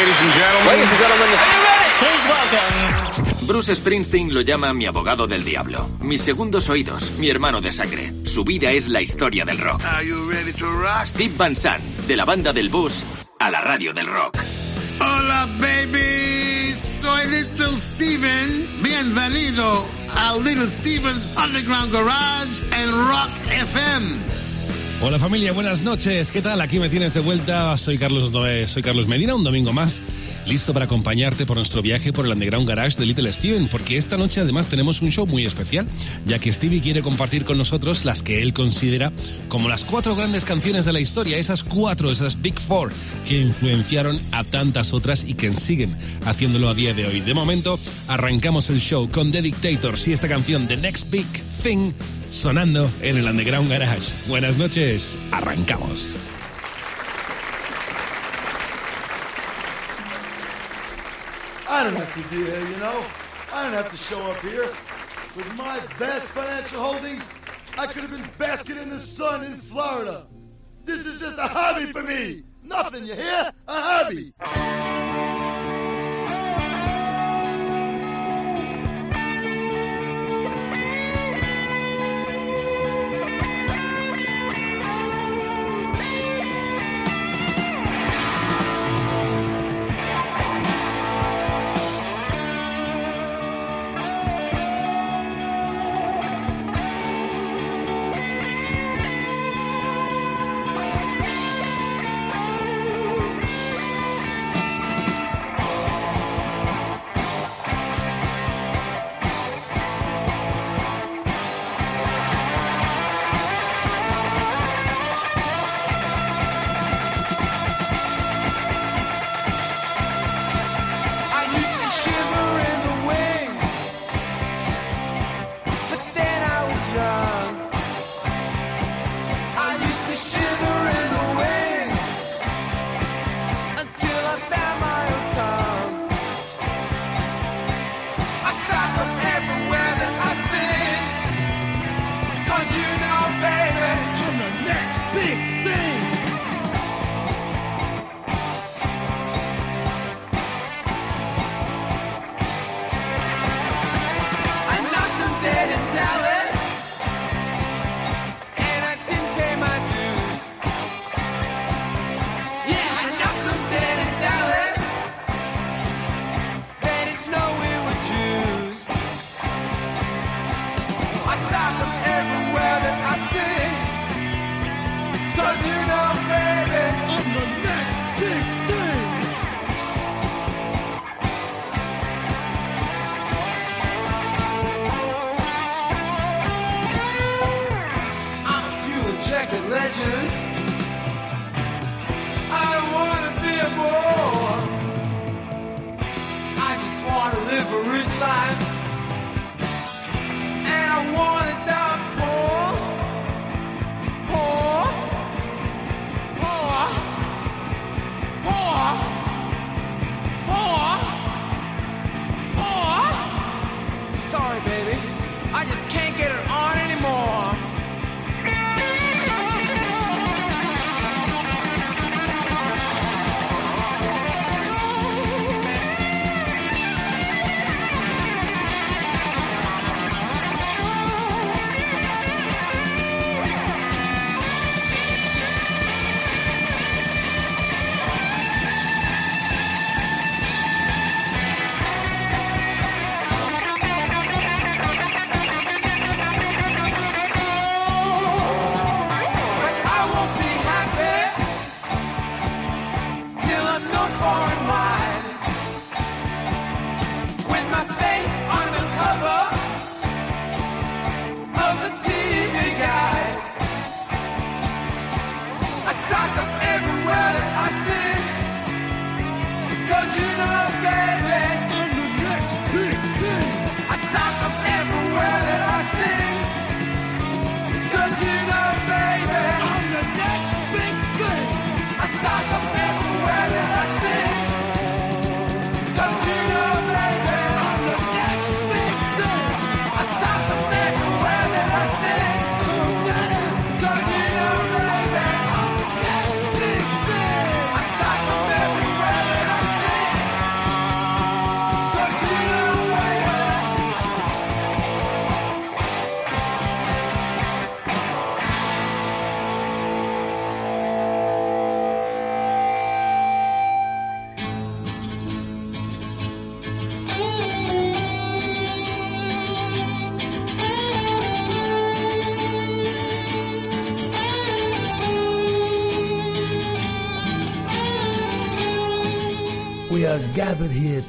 Ladies and gentlemen. Ladies and gentlemen. Are you ready? Please welcome. Bruce Springsteen lo llama mi abogado del diablo, mis segundos oídos, mi hermano de sangre. Su vida es la historia del rock. Are you ready to rock? Steve Van Sant, de la banda del bus a la radio del rock. Hola, baby. Soy Little Steven. Bienvenido a Little Steven's Underground Garage en Rock FM. Hola familia, buenas noches. ¿Qué tal? Aquí me tienes de vuelta. Soy Carlos, soy Carlos Medina, un domingo más, listo para acompañarte por nuestro viaje por el Underground Garage de Little Steven, porque esta noche además tenemos un show muy especial, ya que Stevie quiere compartir con nosotros las que él considera como las cuatro grandes canciones de la historia, esas cuatro, esas Big Four, que influenciaron a tantas otras y que siguen haciéndolo a día de hoy. De momento, arrancamos el show con The Dictators y esta canción, The Next Big Thing, sonando en el Underground Garage. Buenas noches, arrancamos. I don't have to be here, you know. I don't have to show up here. With my vast financial holdings, I could have been basking in the sun in Florida. This is just a hobby for me. Nothing, you hear? A hobby. I just can't get it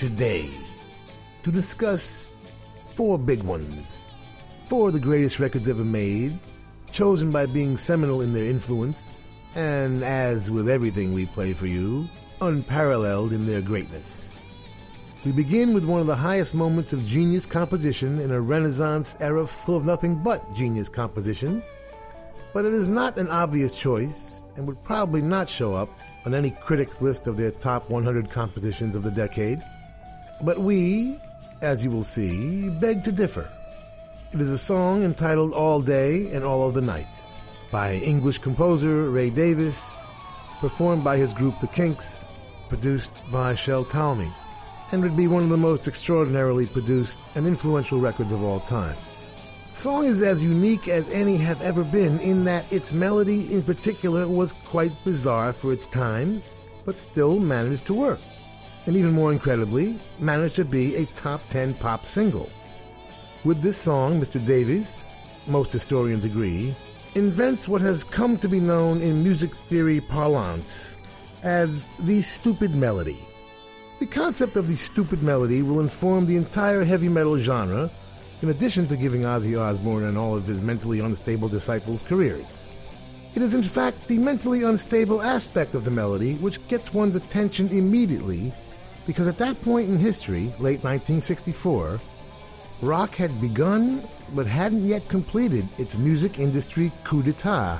today to discuss four big ones. Four of the greatest records ever made, chosen by being seminal in their influence, and as with everything we play for you, unparalleled in their greatness. We begin with one of the highest moments of genius composition in a Renaissance era full of nothing but genius compositions, but it is not an obvious choice and would probably not show up on any critic's list of their top 100 compositions of the decade. But we, as you will see, beg to differ. It is a song entitled All Day and All of the Night by English composer Ray Davies, performed by his group The Kinks, produced by Shel Talmy, and would be one of the most extraordinarily produced and influential records of all time. The song is as unique as any have ever been in that its melody in particular was quite bizarre for its time, but still managed to work. And even more incredibly, managed to be a top 10 pop single. With this song, Mr. Davies, most historians agree, invents what has come to be known in music theory parlance as the stupid melody. The concept of the stupid melody will inform the entire heavy metal genre in addition to giving Ozzy Osbourne and all of his mentally unstable disciples careers. It is in fact the mentally unstable aspect of the melody which gets one's attention immediately because at that point in history, late 1964, rock had begun but hadn't yet completed its music industry coup d'etat,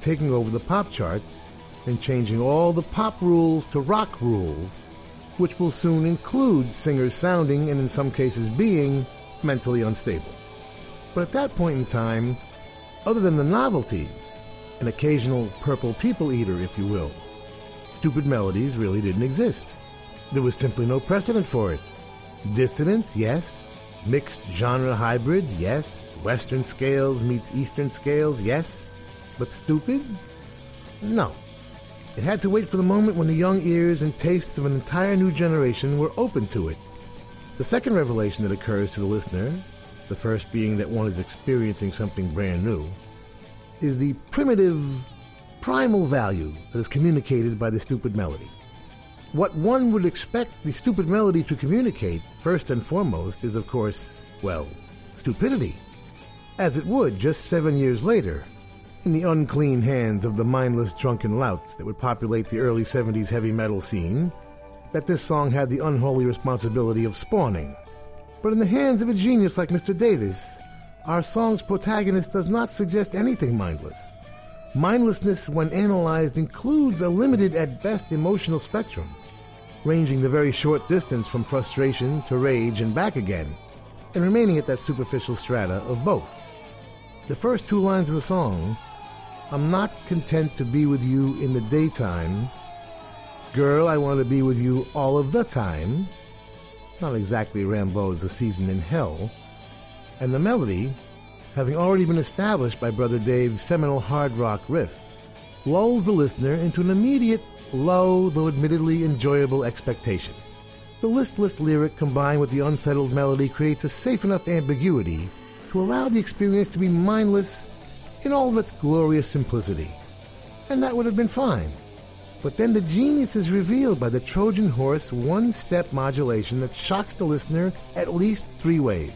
taking over the pop charts and changing all the pop rules to rock rules, which will soon include singers sounding and in some cases being mentally unstable. But at that point in time, other than the novelties, an occasional purple people eater, if you will, stupid melodies really didn't exist. There was simply no precedent for it. Dissonance, yes. Mixed genre hybrids, yes. Western scales meets Eastern scales, yes. But stupid? No. It had to wait for the moment when the young ears and tastes of an entire new generation were open to it. The second revelation that occurs to the listener, the first being that one is experiencing something brand new, is the primitive, primal value that is communicated by the stupid melody. What one would expect the stupid melody to communicate, first and foremost, is of course, well, stupidity. As it would just seven years later, in the unclean hands of the mindless drunken louts that would populate the early 70s heavy metal scene, that this song had the unholy responsibility of spawning. But in the hands of a genius like Mr. Davies, our song's protagonist does not suggest anything mindless. Mindlessness, when analyzed, includes a limited at best emotional spectrum, ranging the very short distance from frustration to rage and back again, and remaining at that superficial strata of both. The first two lines of the song, I'm not content to be with you in the daytime. Girl, I want to be with you all of the time. Not exactly Rimbaud's A Season in Hell. And the melody, having already been established by Brother Dave's seminal hard rock riff, lulls the listener into an immediate, low, though admittedly enjoyable expectation. The listless lyric combined with the unsettled melody creates a safe enough ambiguity to allow the experience to be mindless in all of its glorious simplicity. And that would have been fine. But then the genius is revealed by the Trojan horse one step modulation that shocks the listener at least three ways.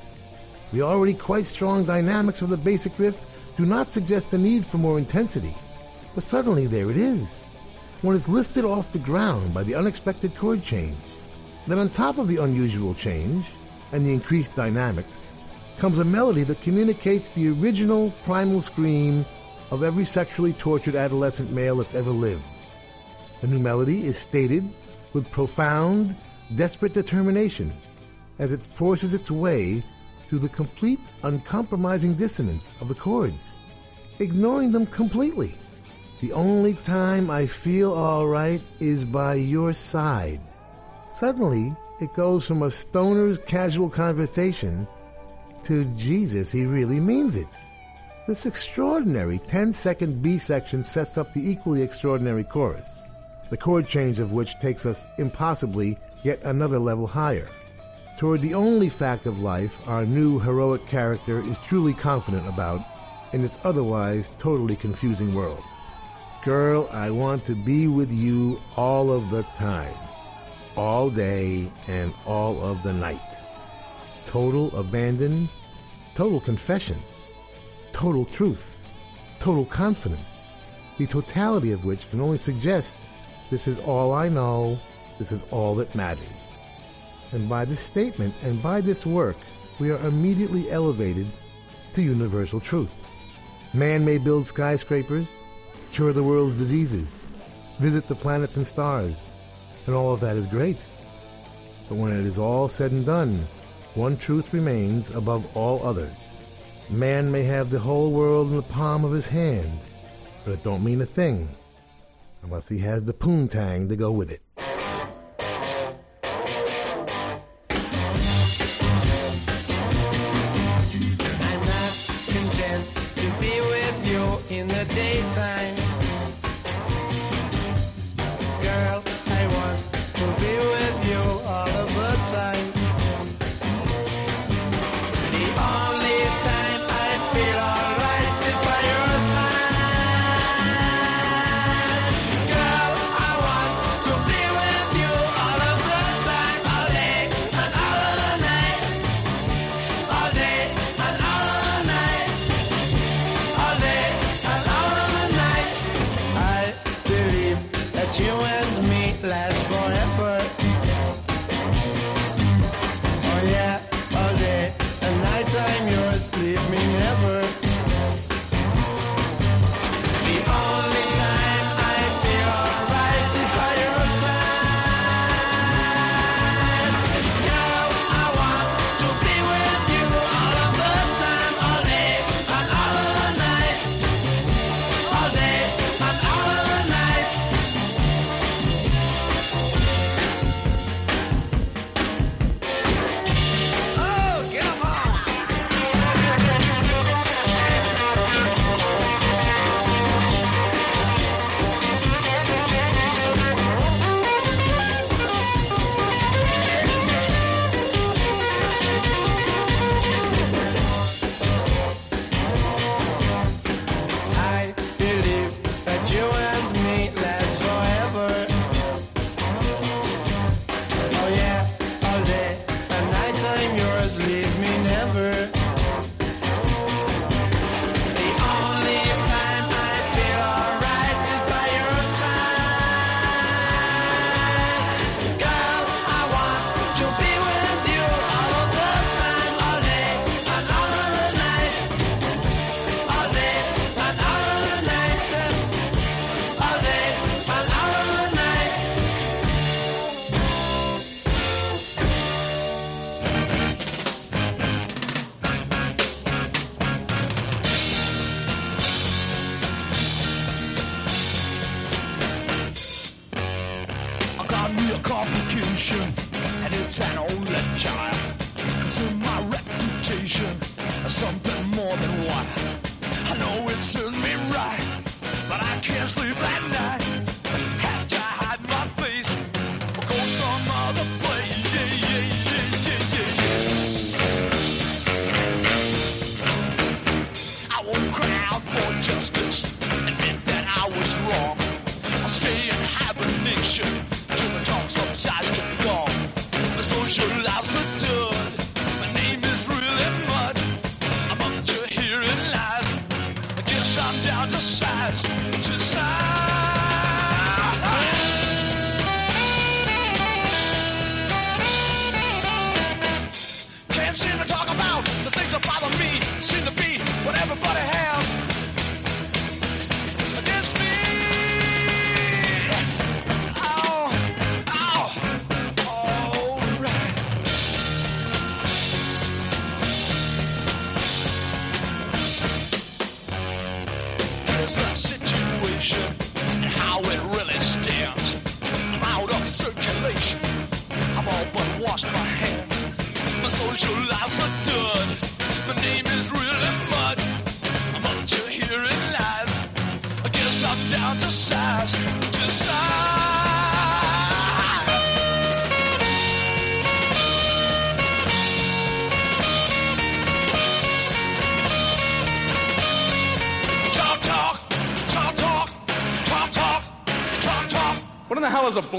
The already quite strong dynamics of the basic riff do not suggest the need for more intensity, but suddenly there it is. One is lifted off the ground by the unexpected chord change. Then, on top of the unusual change and the increased dynamics, comes a melody that communicates the original primal scream of every sexually tortured adolescent male that's ever lived. The new melody is stated with profound, desperate determination as it forces its way through the complete, uncompromising dissonance of the chords, ignoring them completely. The only time I feel all right is by your side. Suddenly, it goes from a stoner's casual conversation to Jesus, he really means it. This extraordinary 10 second B section sets up the equally extraordinary chorus, the chord change of which takes us impossibly yet another level higher. Toward the only fact of life our new heroic character is truly confident about in this otherwise totally confusing world. Girl, I want to be with you all of the time, all day and all of the night. Total abandon, total confession, total truth, total confidence, the totality of which can only suggest this is all I know, this is all that matters. And by this statement and by this work, we are immediately elevated to universal truth. Man may build skyscrapers, cure the world's diseases, visit the planets and stars, and all of that is great. But when it is all said and done, one truth remains above all others. Man may have the whole world in the palm of his hand, but it don't mean a thing unless he has the poontang to go with it.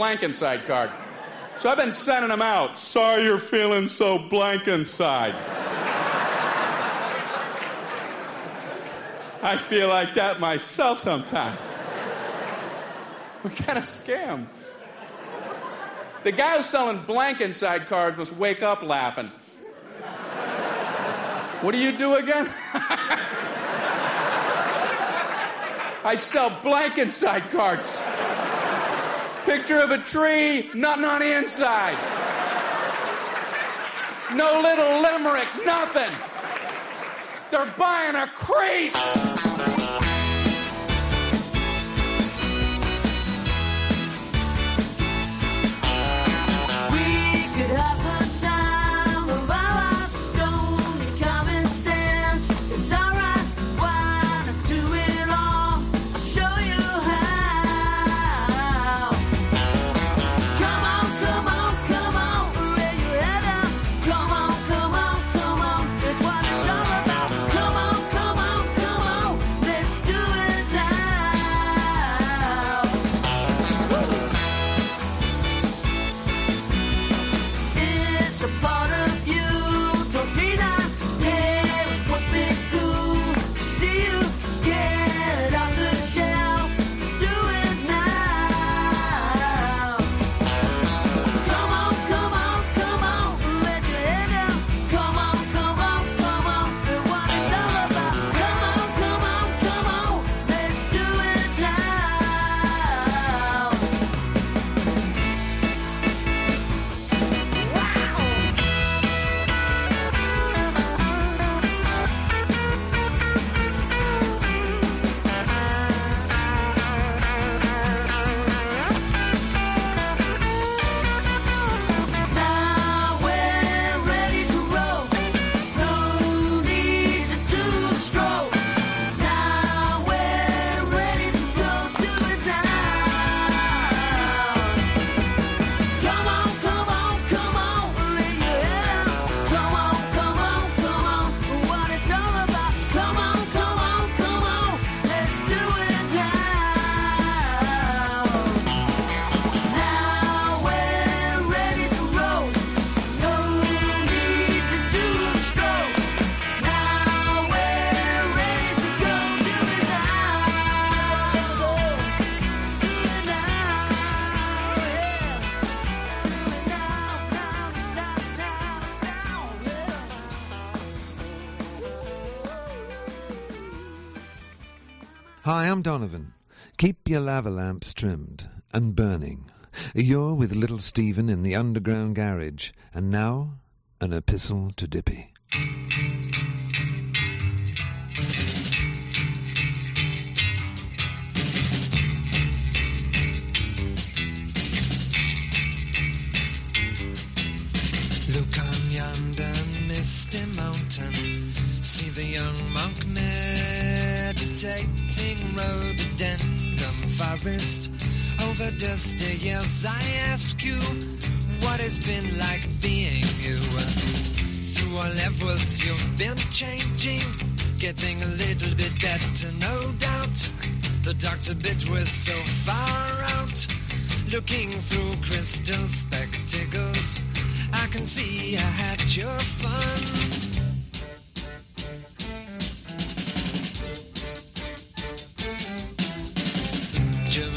Blank inside card. So I've been sending them out. Sorry you're feeling so blank inside. I feel like that myself sometimes. What kind of scam? The guy who's selling blank inside cards must wake up laughing. What do you do again? I sell blank inside cards. Picture of a tree, nothing on the inside. No little limerick, nothing. They're buying a crease. I'm Donovan. Keep your lava lamps trimmed and burning. You're with little Steven in the underground garage, and now an epistle to Dippy. Look on yonder misty mountain. See the young monk meditating rhododendron forest. Over dusty years, I ask you, what it's been like being you? Through all levels, you've been changing, getting a little bit better, no doubt. The doctor bit was so far out, looking through crystal spectacles. I can see I had your fun.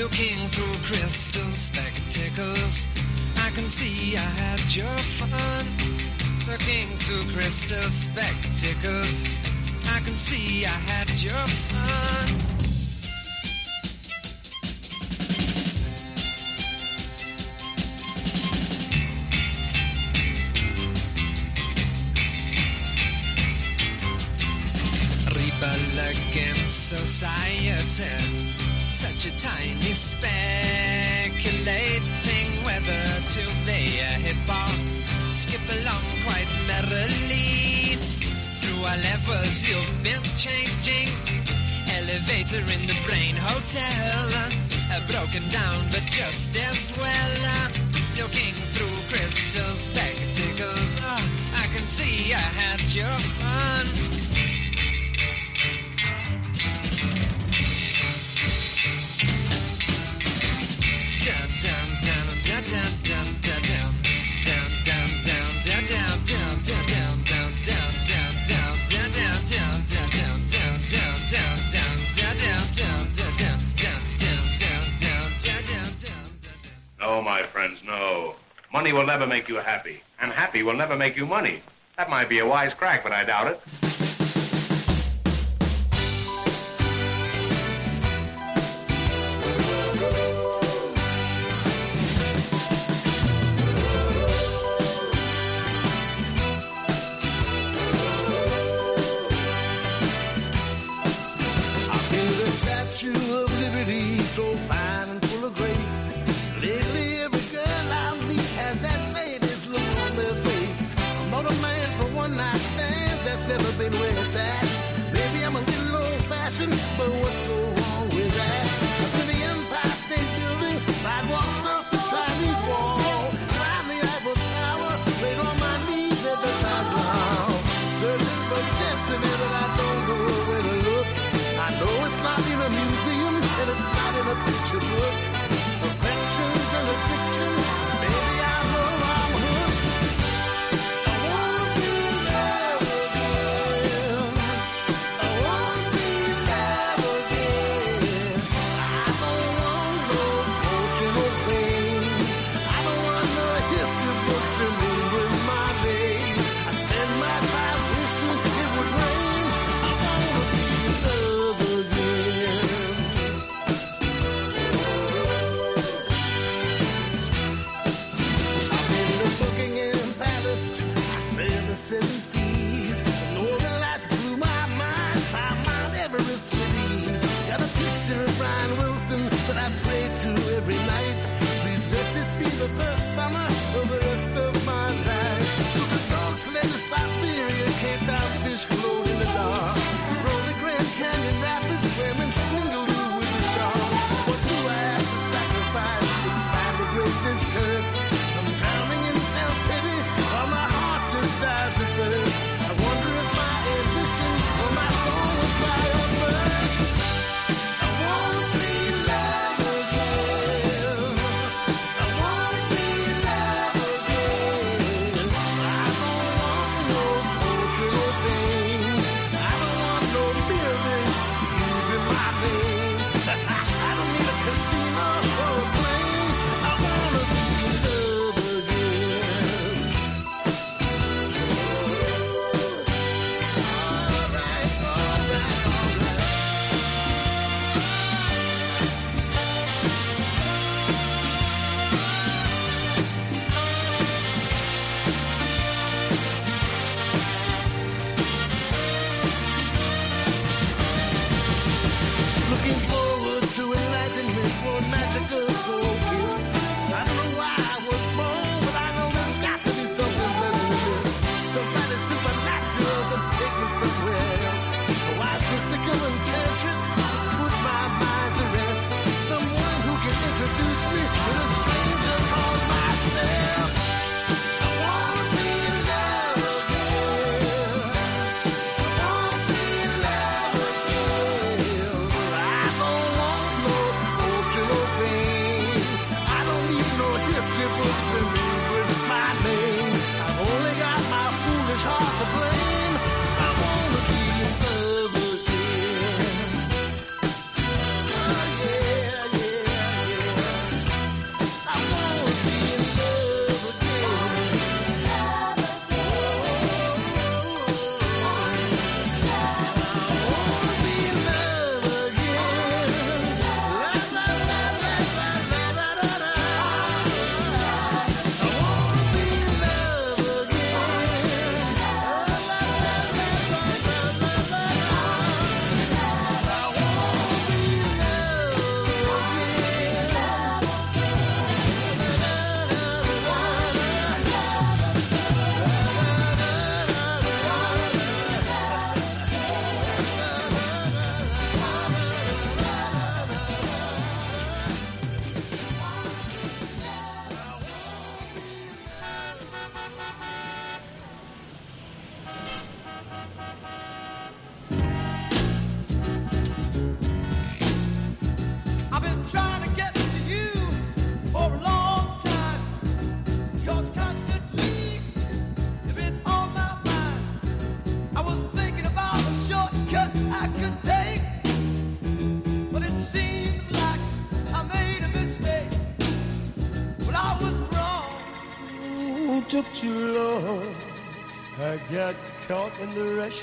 Looking through crystal spectacles, I can see I had your fun. Looking through crystal spectacles, I can see I had your fun. Rebel against society such a tiny speculating whether to be a hip hop. Skip along quite merrily through our levels you've been changing. Elevator in the brain hotel, a broken down but just as well. Looking through crystal spectacles, oh, I can see I had your fun. Money will never make you happy, and happy will never make you money. That might be a wise crack, but I doubt it.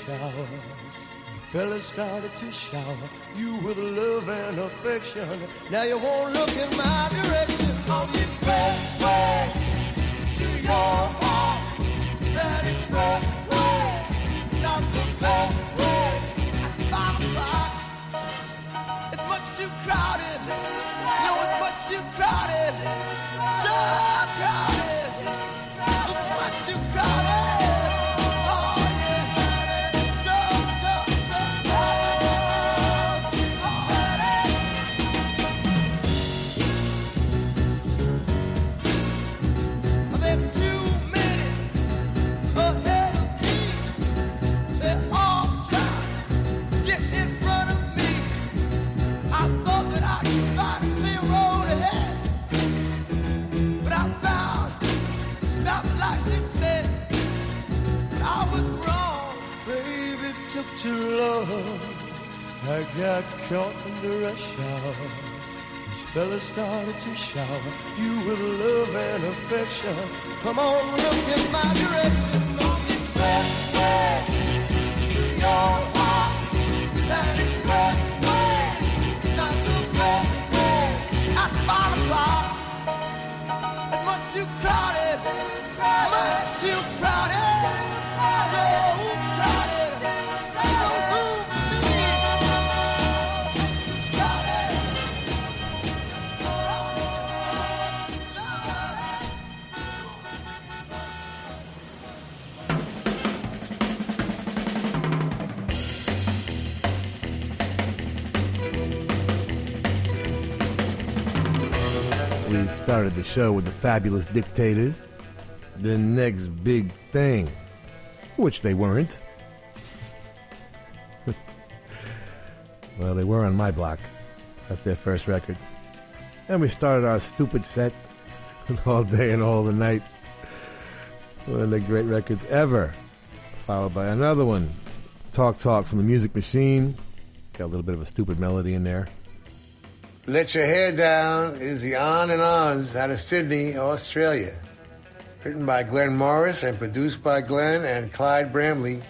Rush. The fella started to shower you with love and affection. Now you won't look in my direction on the expressway to started to shower you with love and affection. Come on, look in my direction We started the show with the fabulous dictators. The next big thing, which they weren't. well, they were on my block. That's their first record. And we started our stupid set all day and all the night. One of the great records ever. Followed by another one, Talk Talk from the Music Machine. Got a little bit of a stupid melody in there. Let Your Hair Down is the On and Ons out of Sydney, Australia. Written by Glenn Morris and produced by Glenn and Clyde Bramley.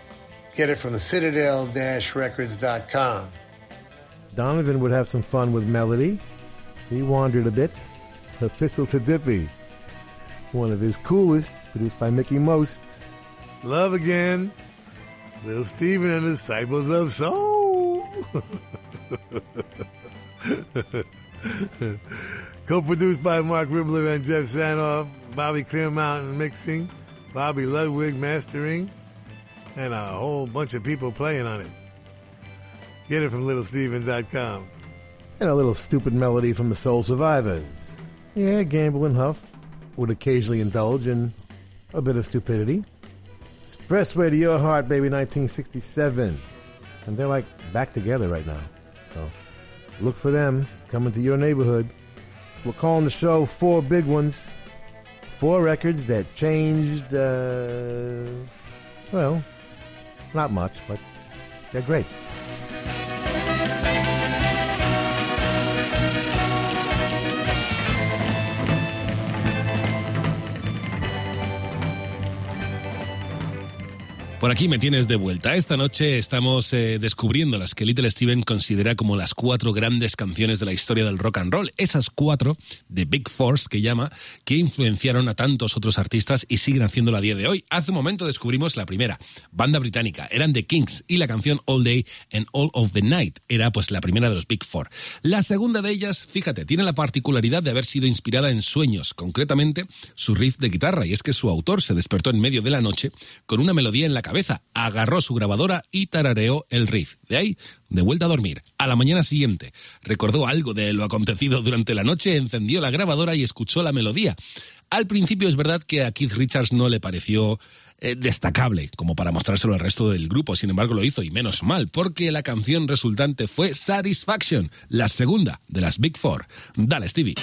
Get it from the citadel-records.com. Donovan would have some fun with melody. He wandered a bit. The Epistle to Dippy. One of his coolest, produced by Mickie Most. Love Again. Little Steven and Disciples of Soul. Co-produced by Marc Ribler and Geoff Sanoff. Bobby Clearmountain mixing. Bobby Ludwig mastering. And a whole bunch of people playing on it. Get it from littlesteven.com. And a little stupid melody from the Soul Survivors. Yeah, Gamble and Huff would occasionally indulge in a bit of stupidity. Expressway to Your Heart, baby, 1967. And they're like back together right now. So look for them coming to your neighborhood. We're calling the show Four Big Ones. Four records that changed, uh, well, not much, but they're great. Por aquí me tienes de vuelta. Esta noche estamos eh, descubriendo las que Little Steven considera como las cuatro grandes canciones de la historia del rock and roll. Esas cuatro, de Big Force, que llama, que influenciaron a tantos otros artistas y siguen haciéndolo a día de hoy. Hace un momento descubrimos la primera, banda británica, eran The Kings, y la canción All Day and All of the Night era pues la primera de los Big Four. La segunda de ellas, fíjate, tiene la particularidad de haber sido inspirada en sueños, concretamente su riff de guitarra, y es que su autor se despertó en medio de la noche con una melodía en la cabeza, agarró su grabadora y tarareó el riff. De ahí, de vuelta a dormir. A la mañana siguiente, recordó algo de lo acontecido durante la noche, encendió la grabadora y escuchó la melodía. Al principio es verdad que a Keith Richards no le pareció eh, destacable como para mostrárselo al resto del grupo, sin embargo lo hizo y menos mal, porque la canción resultante fue Satisfaction, la segunda de las Big Four. Dale, Stevie.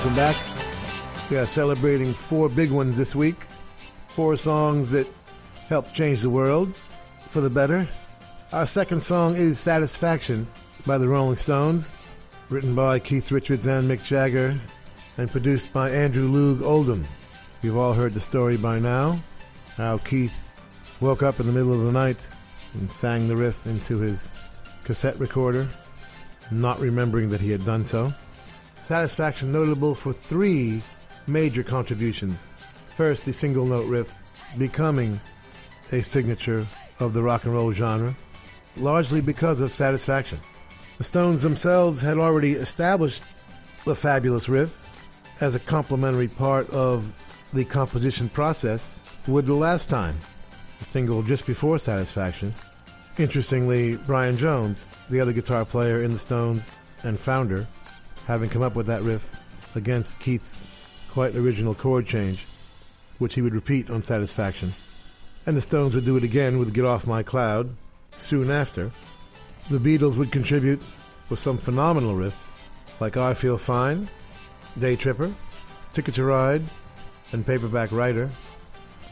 Welcome back. We are celebrating four big ones this week. Four songs that helped change the world for the better. Our second song is Satisfaction by the Rolling Stones, written by Keith Richards and Mick Jagger, and produced by Andrew Loog Oldham. You've all heard the story by now, how Keith woke up in the middle of the night and sang the riff into his cassette recorder, not remembering that he had done so. Satisfaction notable for three major contributions. First, the single note riff becoming a signature of the rock and roll genre, largely because of Satisfaction. The Stones themselves had already established the fabulous riff as a complementary part of the composition process with the last time, the single just before Satisfaction. Interestingly, Brian Jones, the other guitar player in the Stones and founder, having come up with that riff against Keith's quite original chord change, which he would repeat on Satisfaction. And the Stones would do it again with Get Off My Cloud soon after. The Beatles would contribute with some phenomenal riffs like I Feel Fine, Day Tripper, Ticket to Ride, and Paperback Writer.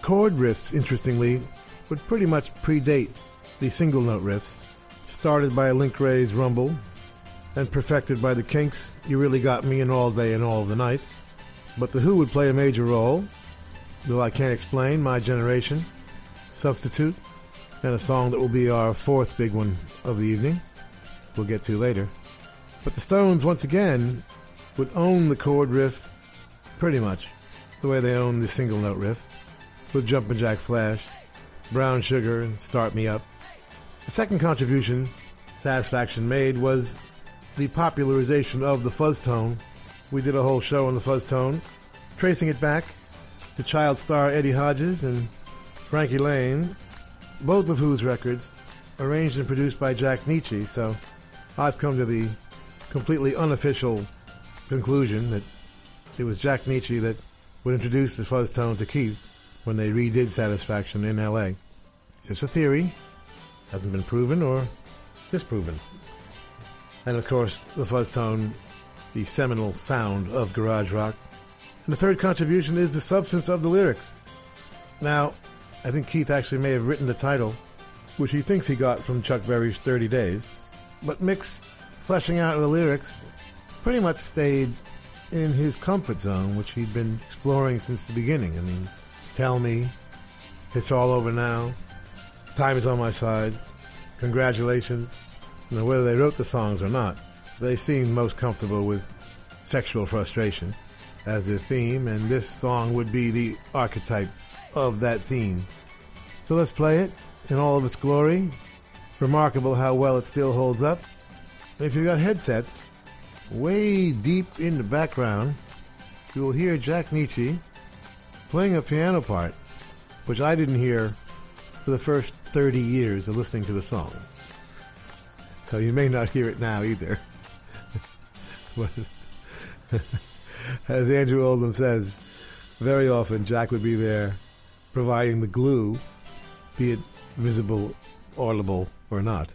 Chord riffs, interestingly, would pretty much predate the single note riffs, started by Link Wray's Rumble and perfected by the Kinks' You Really Got Me in All Day and All of the Night. But The Who would play a major role, though I can't explain, My Generation, Substitute, and a song that will be our fourth big one of the evening, we'll get to later. But the Stones, once again, would own the chord riff pretty much the way they own the single note riff with Jumpin' Jack Flash, Brown Sugar, and Start Me Up. The second contribution Satisfaction made was the popularization of the fuzz tone. We did a whole show on the fuzz tone, tracing it back to child star Eddie Hodges and Frankie Laine, both of whose records arranged and produced by Jack Nitzsche. So I've come to the completely unofficial conclusion that it was Jack Nitzsche that would introduce the fuzz tone to Keith when they redid Satisfaction in LA. It's a theory, hasn't been proven or disproven. And of course, the fuzz tone, the seminal sound of garage rock. And the third contribution is the substance of the lyrics. Now, I think Keith actually may have written the title, which he thinks he got from Chuck Berry's 30 Days. But Mick's fleshing out the lyrics pretty much stayed in his comfort zone, which he'd been exploring since the beginning. I mean, tell me, it's all over now, time is on my side, congratulations. Know, whether they wrote the songs or not, they seemed most comfortable with sexual frustration as their theme, and this song would be the archetype of that theme. So let's play it in all of its glory. Remarkable how well it still holds up. If you've got headsets, way deep in the background, you will hear Jack Nitzsche playing a piano part, which I didn't hear for the first 30 years of listening to the song. So you may not hear it now either. as Andrew Oldham says, very often Jack would be there providing the glue, be it visible, audible, or not.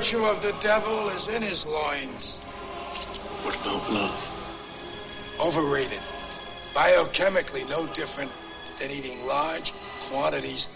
virtue of the devil is in his loins. What about love? Overrated. Biochemically, no different than eating large quantities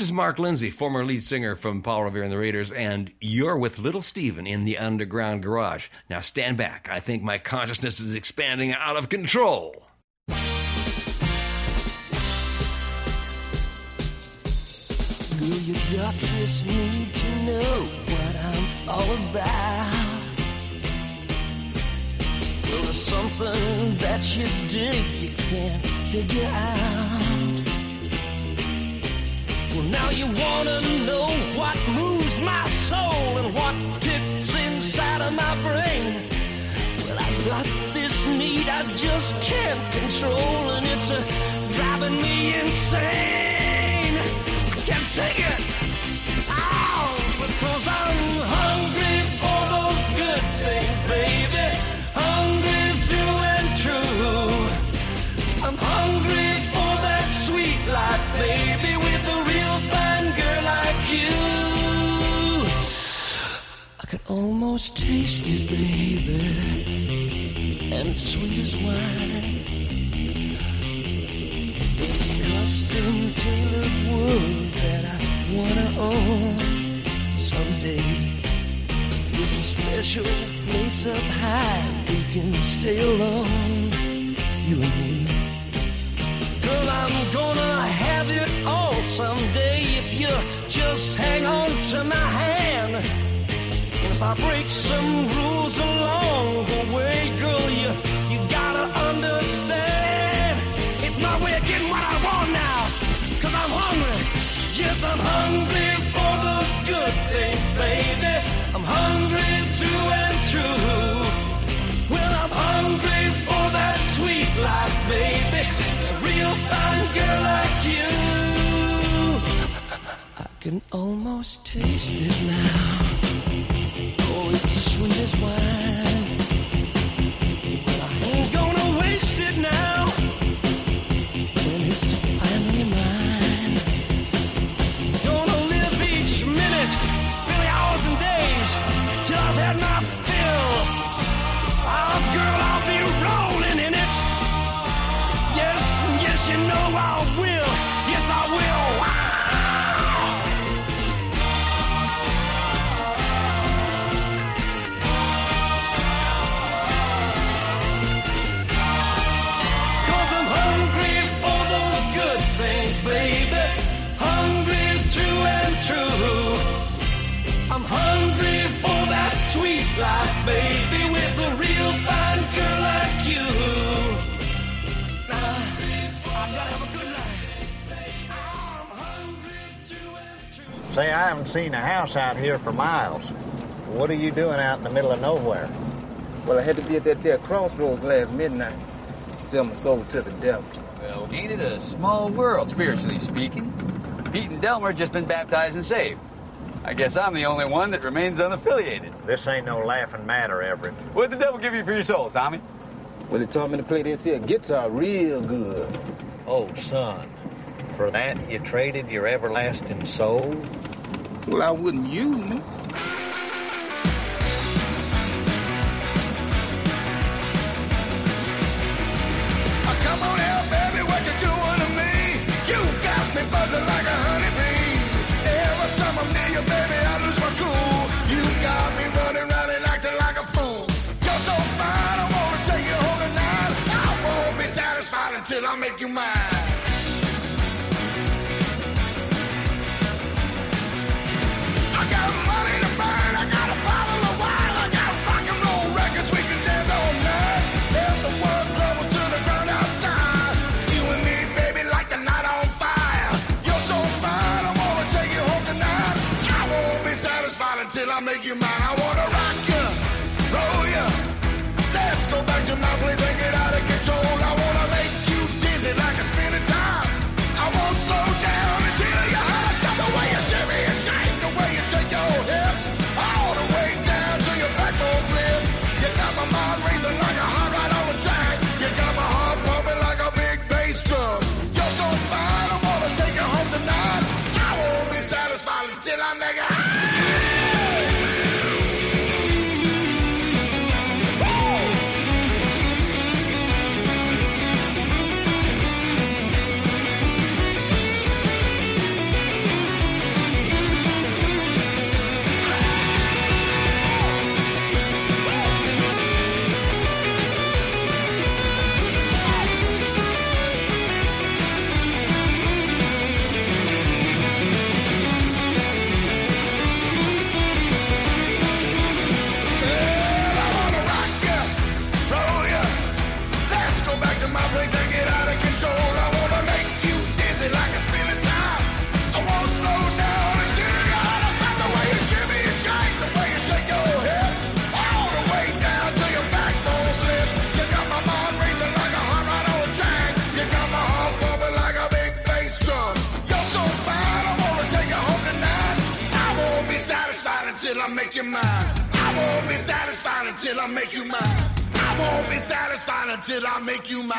This is Mark Lindsay, former lead singer from Paul Revere and the Raiders, and you're with Little Steven in the Underground Garage. Now stand back. I think my consciousness is expanding out of control. Girl, you need to know what I'm all about. Well, there's something that you do you can't figure out. Now you wanna know what moves my soul and what tips inside of my brain. Well, I've got this need I just can't control, and it's uh, driving me insane. I can't take it. almost tasted, baby, and it's sweet as wine. It's a custom tailored world that I wanna own someday. With a special place up high, we can stay alone, you and me. Girl, I'm gonna have it all someday if you just hang on to my hand. I break some rules along the way, girl. You you gotta understand. It's my way of getting what I want I'm hungry. Yes, I'm hungry for those good things, baby. I'm hungry and. Well, I'm hungry for that sweet life, baby. A real fine girl like you. I can almost taste it now sweetest wine. Say, I haven't seen a house out here for miles. What are you doing out in the middle of nowhere? Well, I had to be at that there crossroads last midnight. Sell my soul to the devil. Well, ain't it a small world, spiritually speaking? Pete and Delmer just been baptized and saved. I guess I'm the only one that remains unaffiliated. This ain't no laughing matter, Everett. What'd the devil give you for your soul, Tommy? Well, he taught me to play this here guitar real good. Oh, son, for that you traded your everlasting soul? Well, I wouldn't use me. I'll make you mine.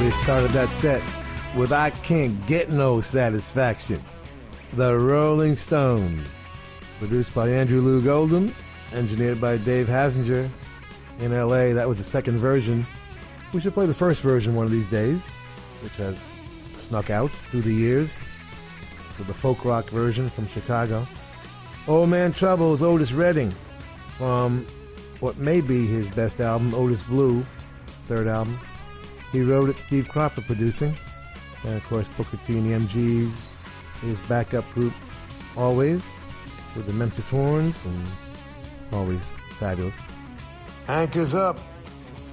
We started that set with I Can't Get No Satisfaction. The Rolling Stones. Produced by Andrew Loog Oldham, engineered by Dave Hassinger. In LA, that was the second version. We should play the first version one of these days, which has snuck out through the years. With the folk rock version from Chicago. Old Man Trouble is Otis Redding from what may be his best album, Otis Blue, third album. He wrote it, Steve Cropper producing. And of course, Booker T and the MGs, his backup group, always, with the Memphis Horns, and always fabulous. Anchors Up,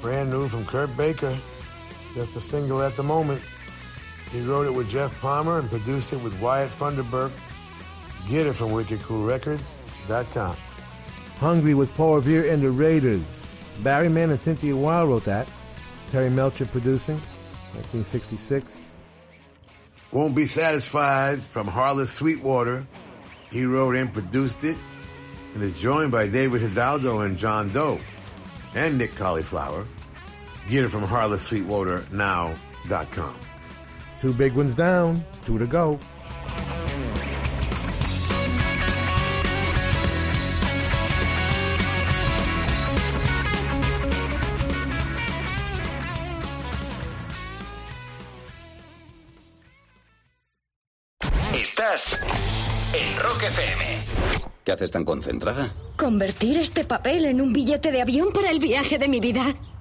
brand new from Kurt Baker. Just a single at the moment. He wrote it with Jeff Palmer and produced it with Wyatt Funderburk. Get it from WickedCoolRecords.com. Hungry was Paul Revere and the Raiders. Barry Mann and Cynthia Weil wrote that. Terry Melcher producing, 1966. Won't Be Satisfied from Harlis Sweetwater. He wrote and produced it and is joined by David Hidalgo and John Doe and Nick Cauliflower. Get it from HarlisSweetwaterNow.com. Two big ones down, two to go. Estás en Rock FM. ¿Qué haces tan concentrada? Convertir este papel en un billete de avión para el viaje de mi vida.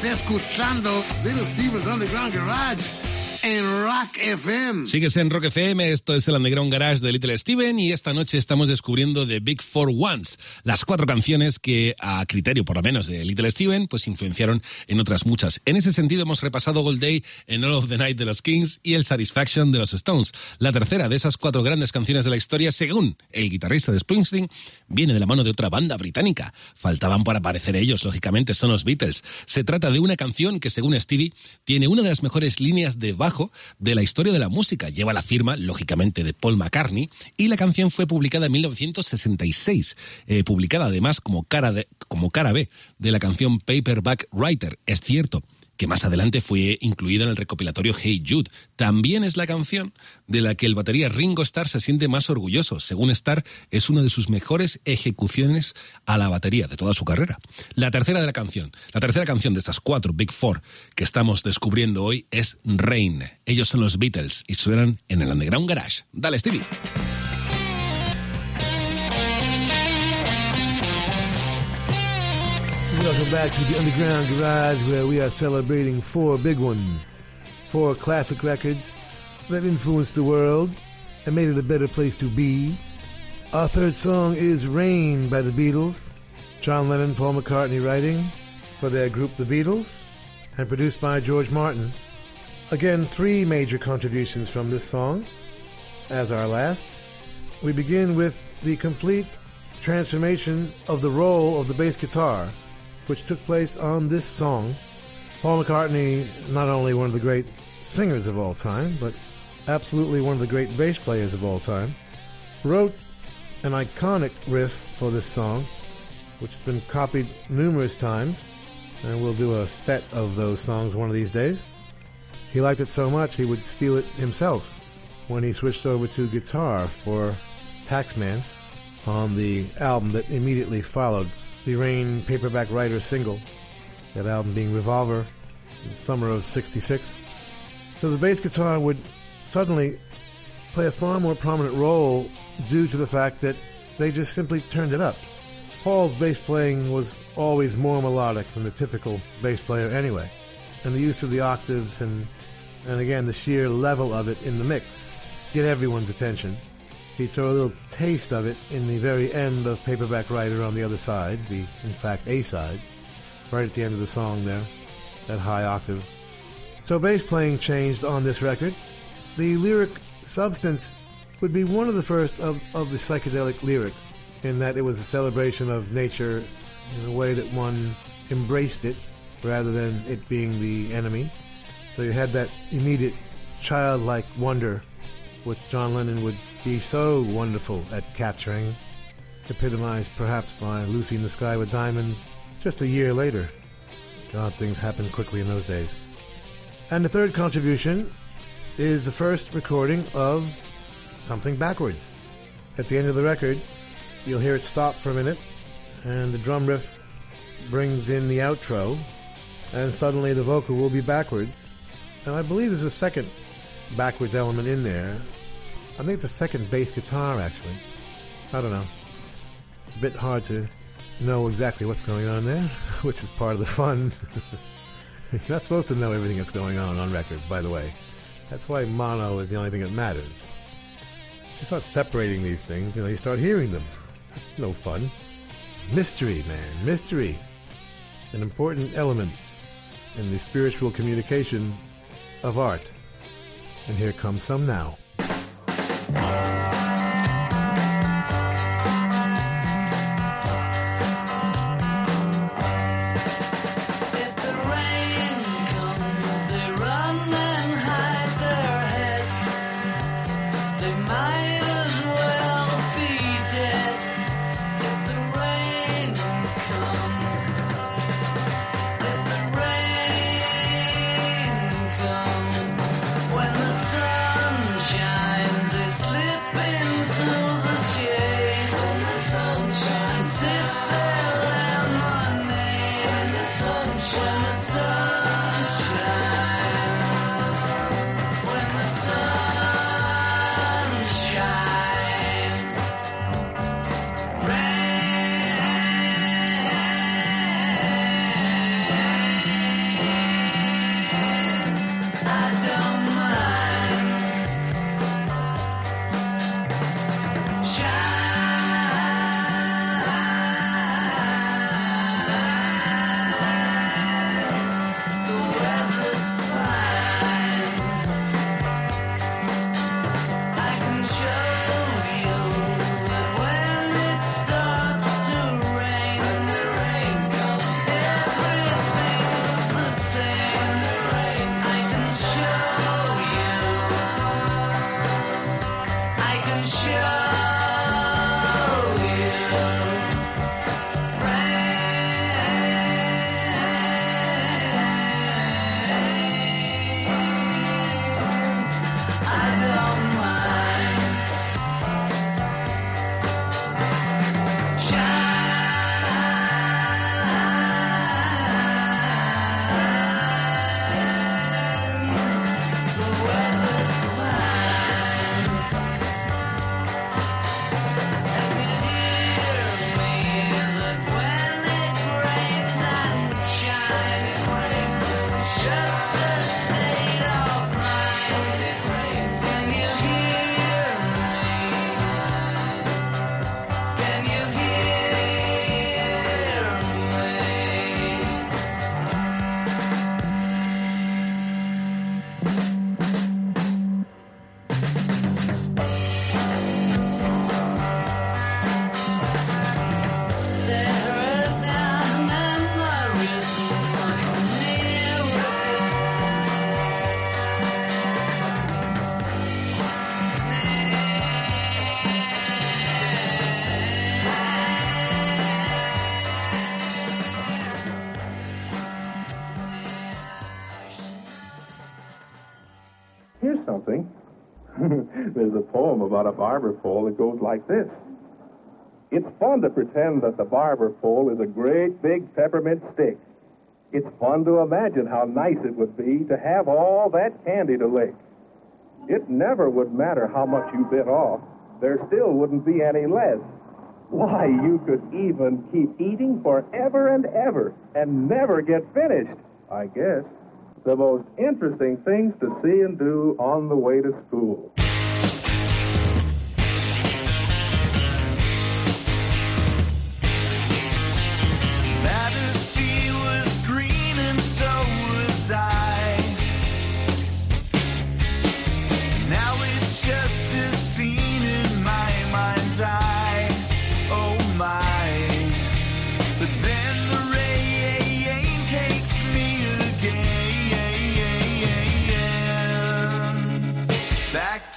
Estás escuchando Little Steven's Underground Garage en Rock FM. Sigues en Rock FM, esto es el Underground Garage de Little Steven y esta noche estamos descubriendo The Big Four Ones, las cuatro canciones que, a criterio por lo menos de Little Steven, pues influenciaron en otras muchas. En ese sentido hemos repasado Gold Day en All of the Night de los Kings y el Satisfaction de los Stones. La tercera de esas cuatro grandes canciones de la historia, según el guitarrista de Springsteen, viene de la mano de otra banda británica. Faltaban para aparecer ellos, lógicamente, son los Beatles. Se trata de una canción que, según Stevie, tiene una de las mejores líneas de bajo de la historia de la música. Lleva la firma, lógicamente, de Paul McCartney y la canción fue publicada en 1966, eh, publicada además como cara, de, como cara B de la canción Paperback Writer. Es cierto que más adelante fue incluida en el recopilatorio Hey Jude. También es la canción de la que el batería Ringo Starr se siente más orgulloso. Según Starr, es una de sus mejores ejecuciones a la batería de toda su carrera. La tercera de la canción, la tercera canción de estas cuatro Big Four que estamos descubriendo hoy es Rain. Ellos son los Beatles y suenan en el Underground Garage. Dale, Stevie. Welcome back to the Underground Garage where we are celebrating four big ones. Four classic records that influenced the world and made it a better place to be. Our third song is Rain by the Beatles. John Lennon, Paul McCartney writing for their group The Beatles and produced by George Martin. Again, three major contributions from this song as our last. We begin with the complete transformation of the role of the bass guitar which took place on this song. Paul McCartney, not only one of the great singers of all time, but absolutely one of the great bass players of all time, wrote an iconic riff for this song, which has been copied numerous times, and we'll do a set of those songs one of these days. He liked it so much he would steal it himself when he switched over to guitar for Taxman on the album that immediately followed the Rain paperback writer single, that album being Revolver, summer of 66. So the bass guitar would suddenly play a far more prominent role due to the fact that they just simply turned it up. Paul's bass playing was always more melodic than the typical bass player anyway, and the use of the octaves and, and again the sheer level of it in the mix get everyone's attention. He threw a little taste of it in the very end of Paperback Writer on the other side, the in fact A side, right at the end of the song there, that high octave. So bass playing changed on this record. The lyric substance would be one of the first of, of the psychedelic lyrics, in that it was a celebration of nature in a way that one embraced it rather than it being the enemy. So you had that immediate childlike wonder which John Lennon would be so wonderful at capturing, epitomized perhaps by Lucy in the Sky with Diamonds just a year later. God, things happened quickly in those days. And the third contribution is the first recording of something backwards. At the end of the record, you'll hear it stop for a minute, and the drum riff brings in the outro, and suddenly the vocal will be backwards. And I believe there's a second backwards element in there. I think it's a second bass guitar, actually. I don't know. A bit hard to know exactly what's going on there, which is part of the fun. You're not supposed to know everything that's going on on records, by the way. That's why mono is the only thing that matters. You start separating these things, you know, you start hearing them. That's no fun. Mystery, man, mystery. An important element in the spiritual communication of art. And here comes some now. If it goes like this. It's fun to pretend that the barber pole is a great big peppermint stick. It's fun to imagine how nice it would be to have all that candy to lick. It never would matter how much you bit off. There still wouldn't be any less. Why, you could even keep eating forever and ever and never get finished, I guess. The most interesting things to see and do on the way to school.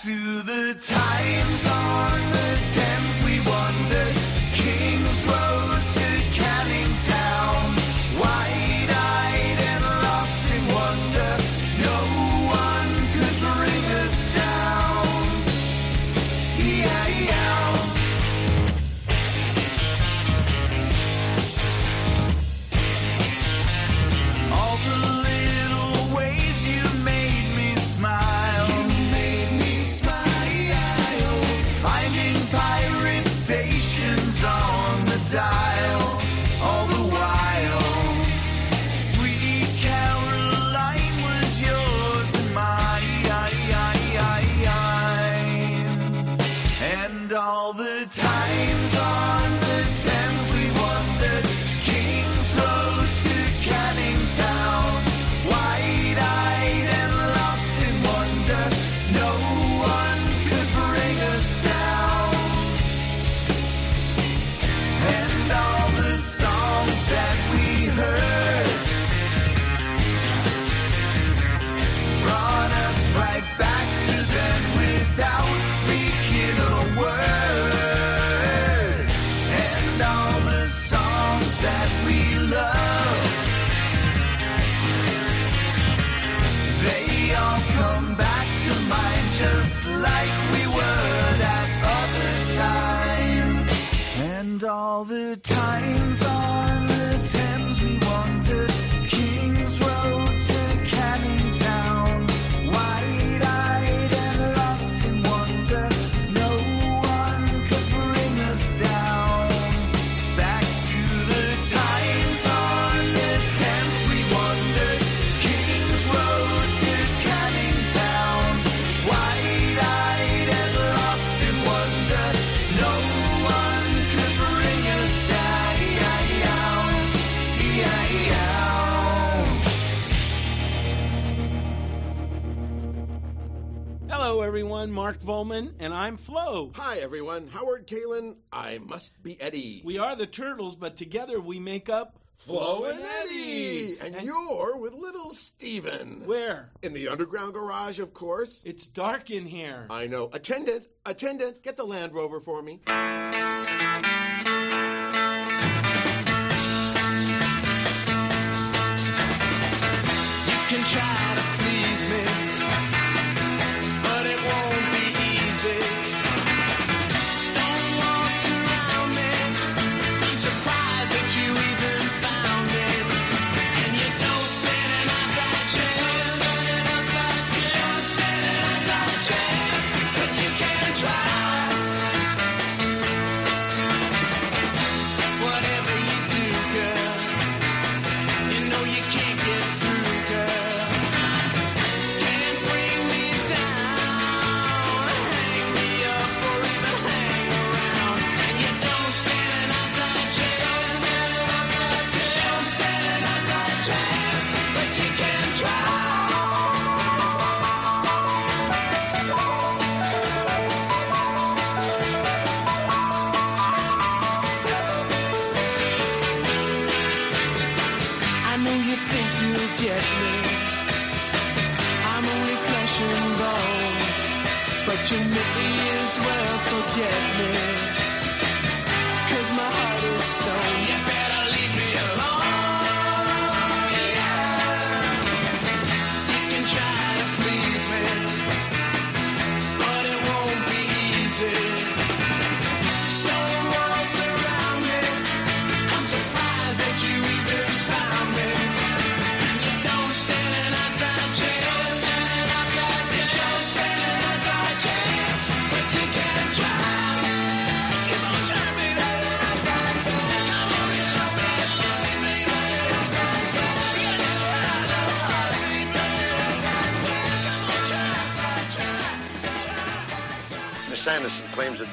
to the times on the 10th. Mark Volman and I'm Flo. Hi, everyone. Howard Kaylan. I must be Eddie. We are the Turtles, but together we make up Flo and Eddie. And, and, you're with little Steven. Where? In the underground garage, of course. It's dark in here. I know. Attendant, attendant, get the Land Rover for me. You can try.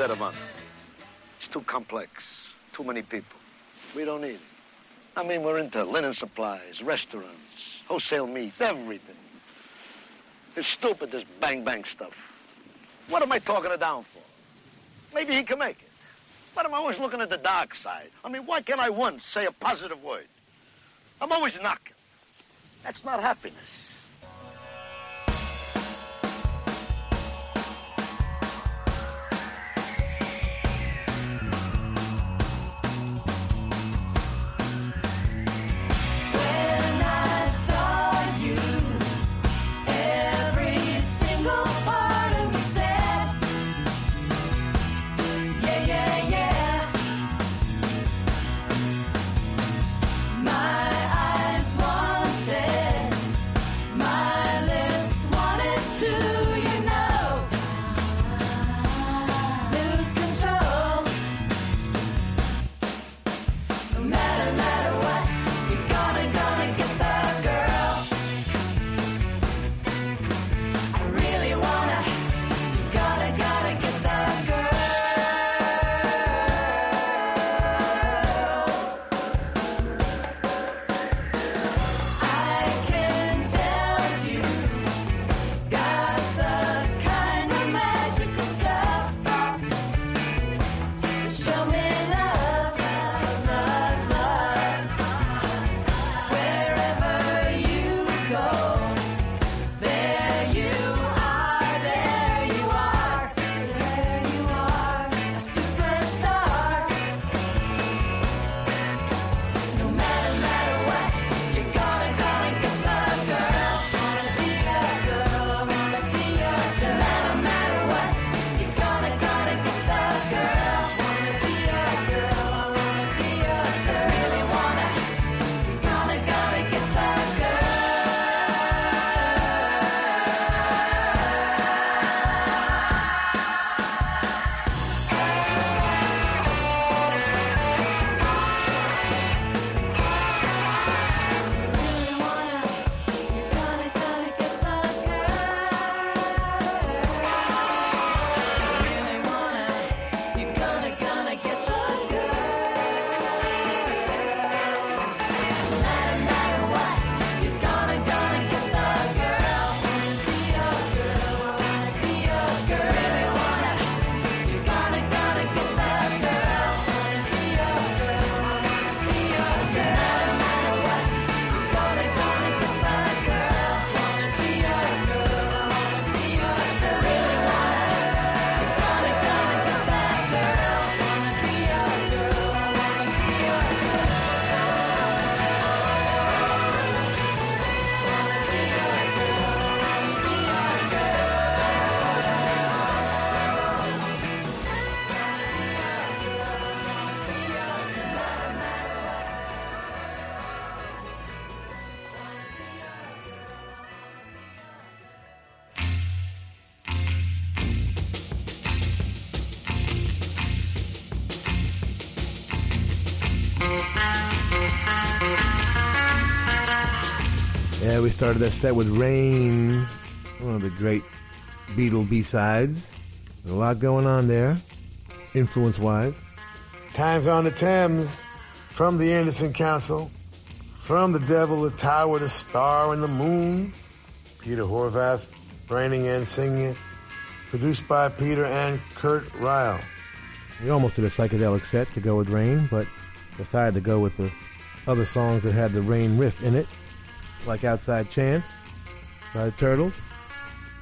Debt of honor. It's too complex. Too many people. We don't need it. I mean, we're into linen supplies, restaurants, wholesale meat, everything. It's stupid, this bang bang stuff. What am I talking it down for? Maybe he can make it. But I'm always looking at the dark side. I mean, why can't I once say a positive word? I'm always knocking. That's not happiness. We started that set with Rain, one of the great Beatle B-sides. A lot going on there, influence-wise. Times on the Thames, from the Anderson Council, from the Devil, the Tower, the Star, and the Moon. Peter Horvath writing and singing it. Produced by Peter and Kurt Reil. We almost did a psychedelic set to go with Rain, but decided to go with the other songs that had the Rain riff in it, like Outside Chance by the Turtles,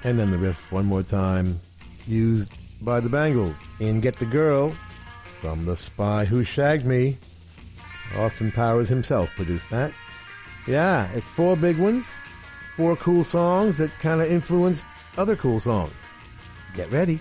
and then the riff one more time used by the Bangles in Get the Girl from The Spy Who Shagged Me. Austin Powers himself produced that. Yeah, it's four big ones, four cool songs that kind of influenced other cool songs. Get ready.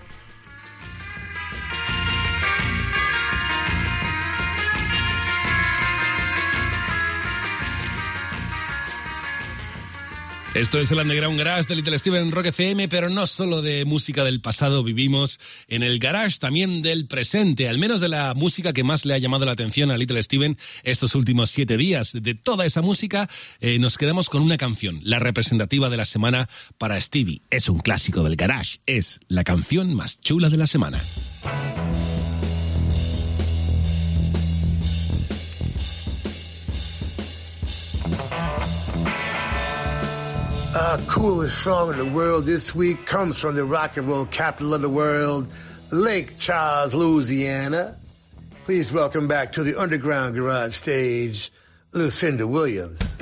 Esto es el Underground Garage de Little Steven Rock FM, pero no solo de música del pasado vivimos en el garage, también del presente, al menos de la música que más le ha llamado la atención a Little Steven estos últimos siete días. De toda esa música eh, nos quedamos con una canción, la representativa de la semana para Stevie. Es un clásico del garage, es la canción más chula de la semana. Our coolest song in the world this week comes from the rock and roll capital of the world, Lake Charles, Louisiana. Please welcome back to the Underground Garage stage, Lucinda Williams.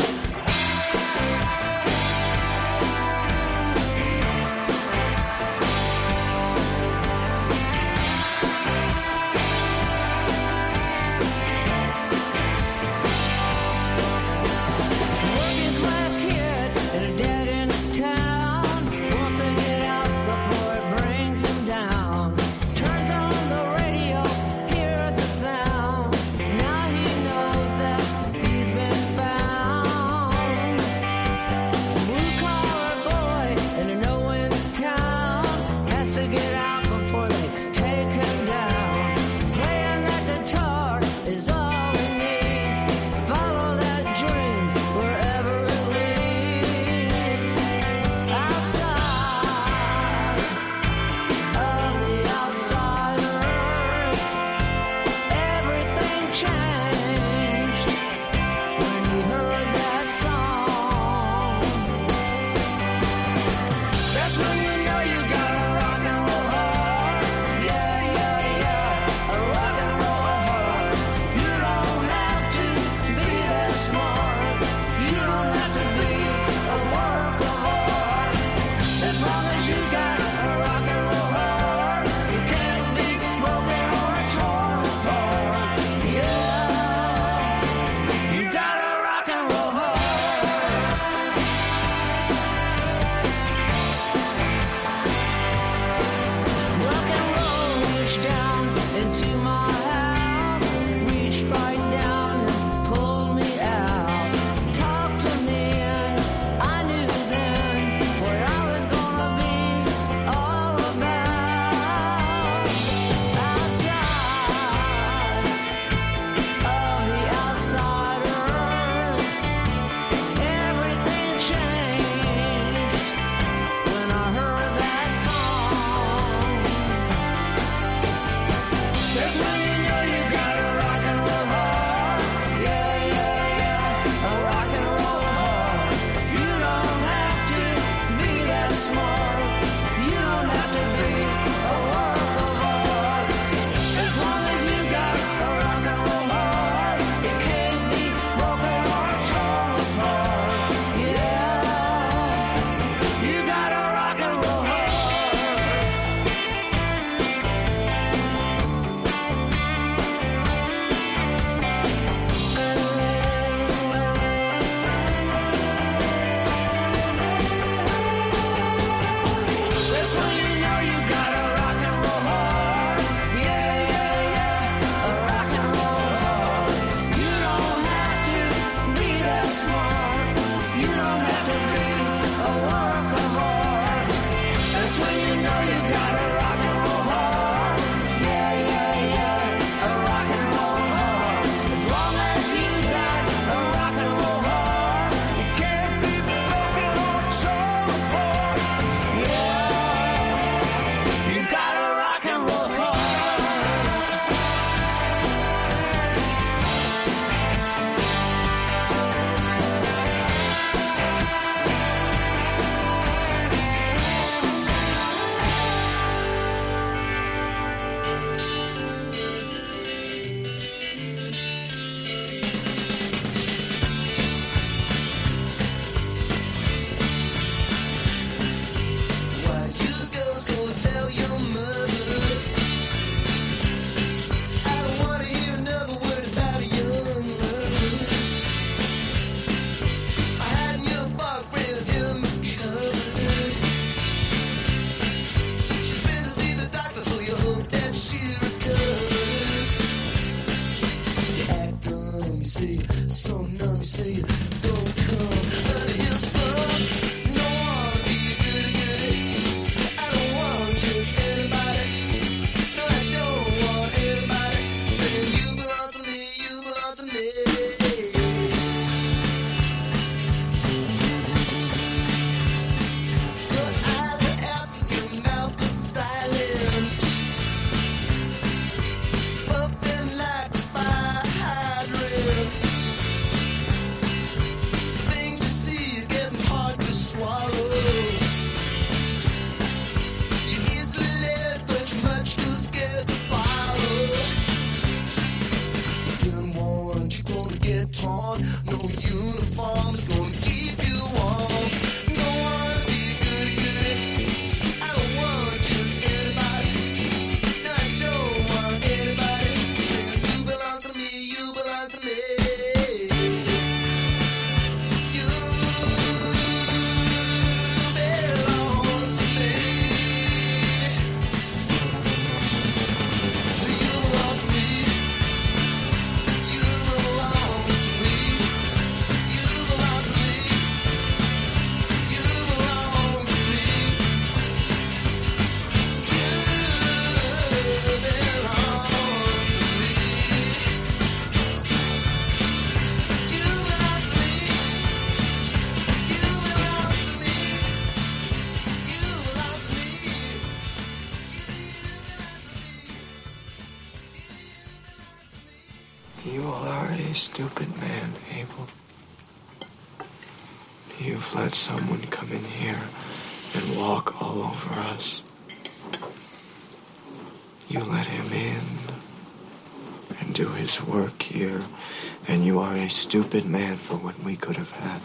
stupid man for what we could have had.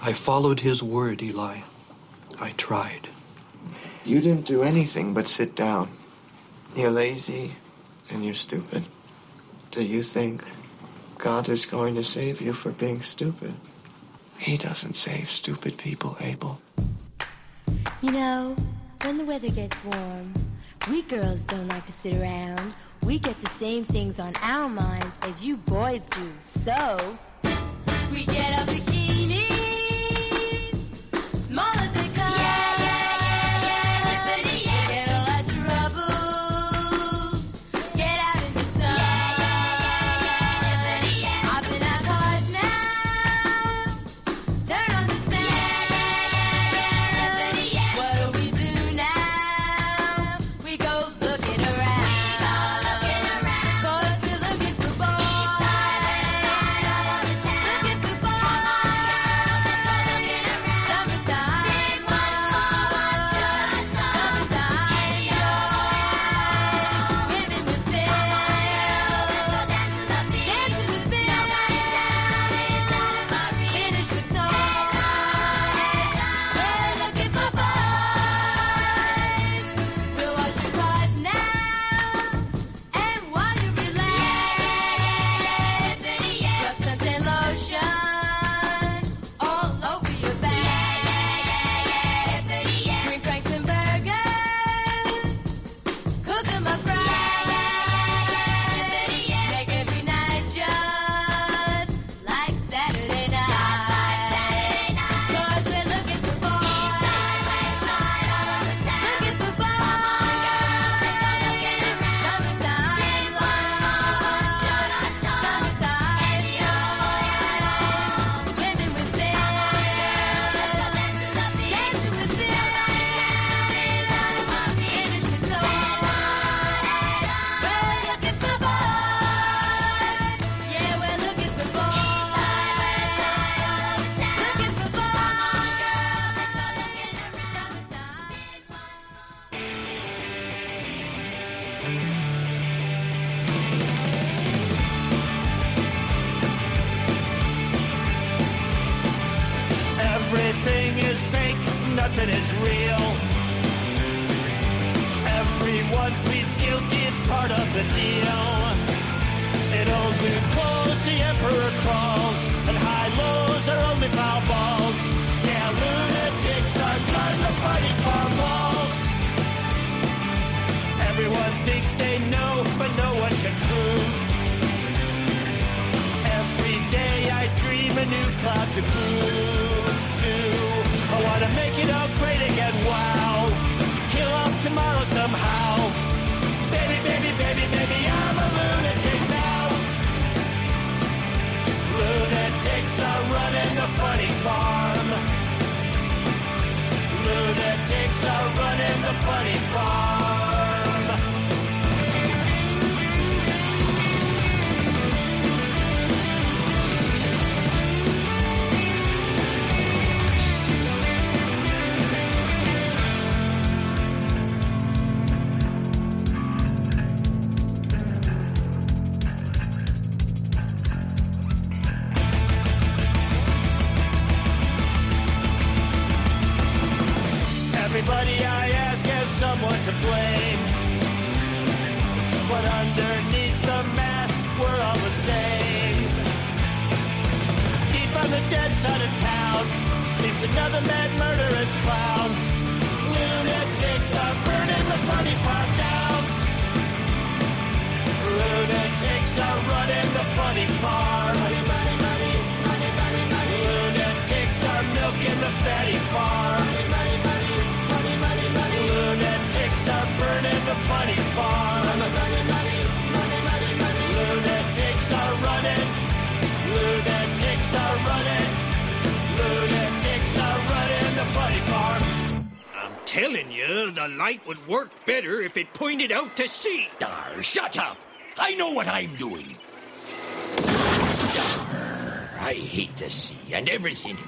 I followed his word, Eli. I tried. You didn't do anything but sit down. You're lazy and you're stupid. Do you think God is going to save you for being stupid? He doesn't save stupid people, Abel. You know, when the weather gets warm, we girls don't like to sit around. We get the same things on our minds as you boys do, so we get up again. would work better if it pointed out to sea. Dar, shut up. I know what I'm doing. Dar, I hate the sea and everything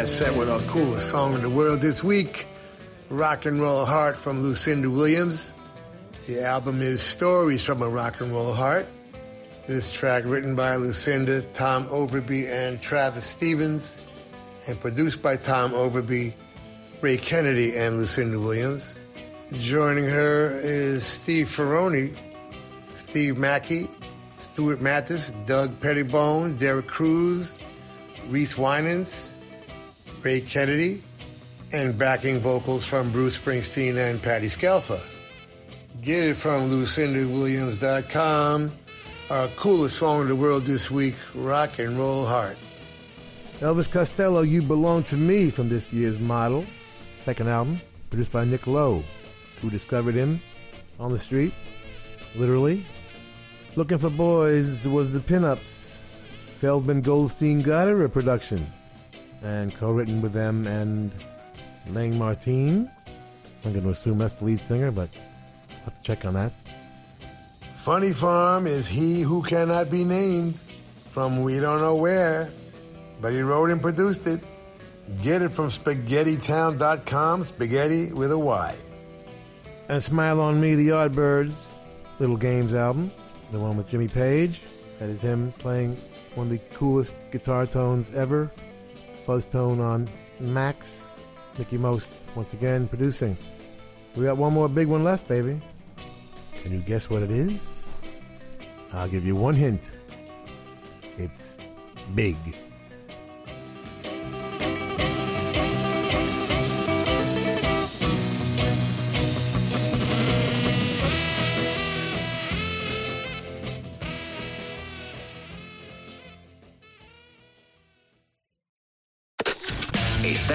that set with our coolest song in the world this week, Rock and Roll Heart from Lucinda Williams. The album is Stories from a Rock and Roll Heart. This track written by Lucinda, Tom Overby, and Travis Stevens, and produced by Tom Overby, Ray Kennedy, and Lucinda Williams. Joining her is Steve Ferrone, Steve Mackey, Stuart Mathis, Doug Pettibone, Derek Cruz, Reese Wynans, Ray Kennedy, and backing vocals from Bruce Springsteen and Patti Scialfa. Get it from LucindaWilliams.com. Our coolest song in the world this week, Rock and Roll Heart. Elvis Costello, You Belong to Me from this year's Model, second album, produced by Nick Lowe, who discovered him on the street, literally. Looking for Boys was the pinups. Feldman Goldstein a production, and co written with them and Lang Martin. I'm going to assume that's the lead singer, but I'll have to check on that. Funny Farm is He Who Cannot Be Named from We Don't Know Where, but he wrote and produced it. Get it from SpaghettiTown.com, spaghetti with a Y. And Smile on Me, the Yardbirds, Little Games album, the one with Jimmy Page. That is him playing one of the coolest guitar tones ever. Fuzz tone on Max. Mickie Most, once again, producing. We got one more big one left, baby. Can you guess what it is? I'll give you one hint. It's big.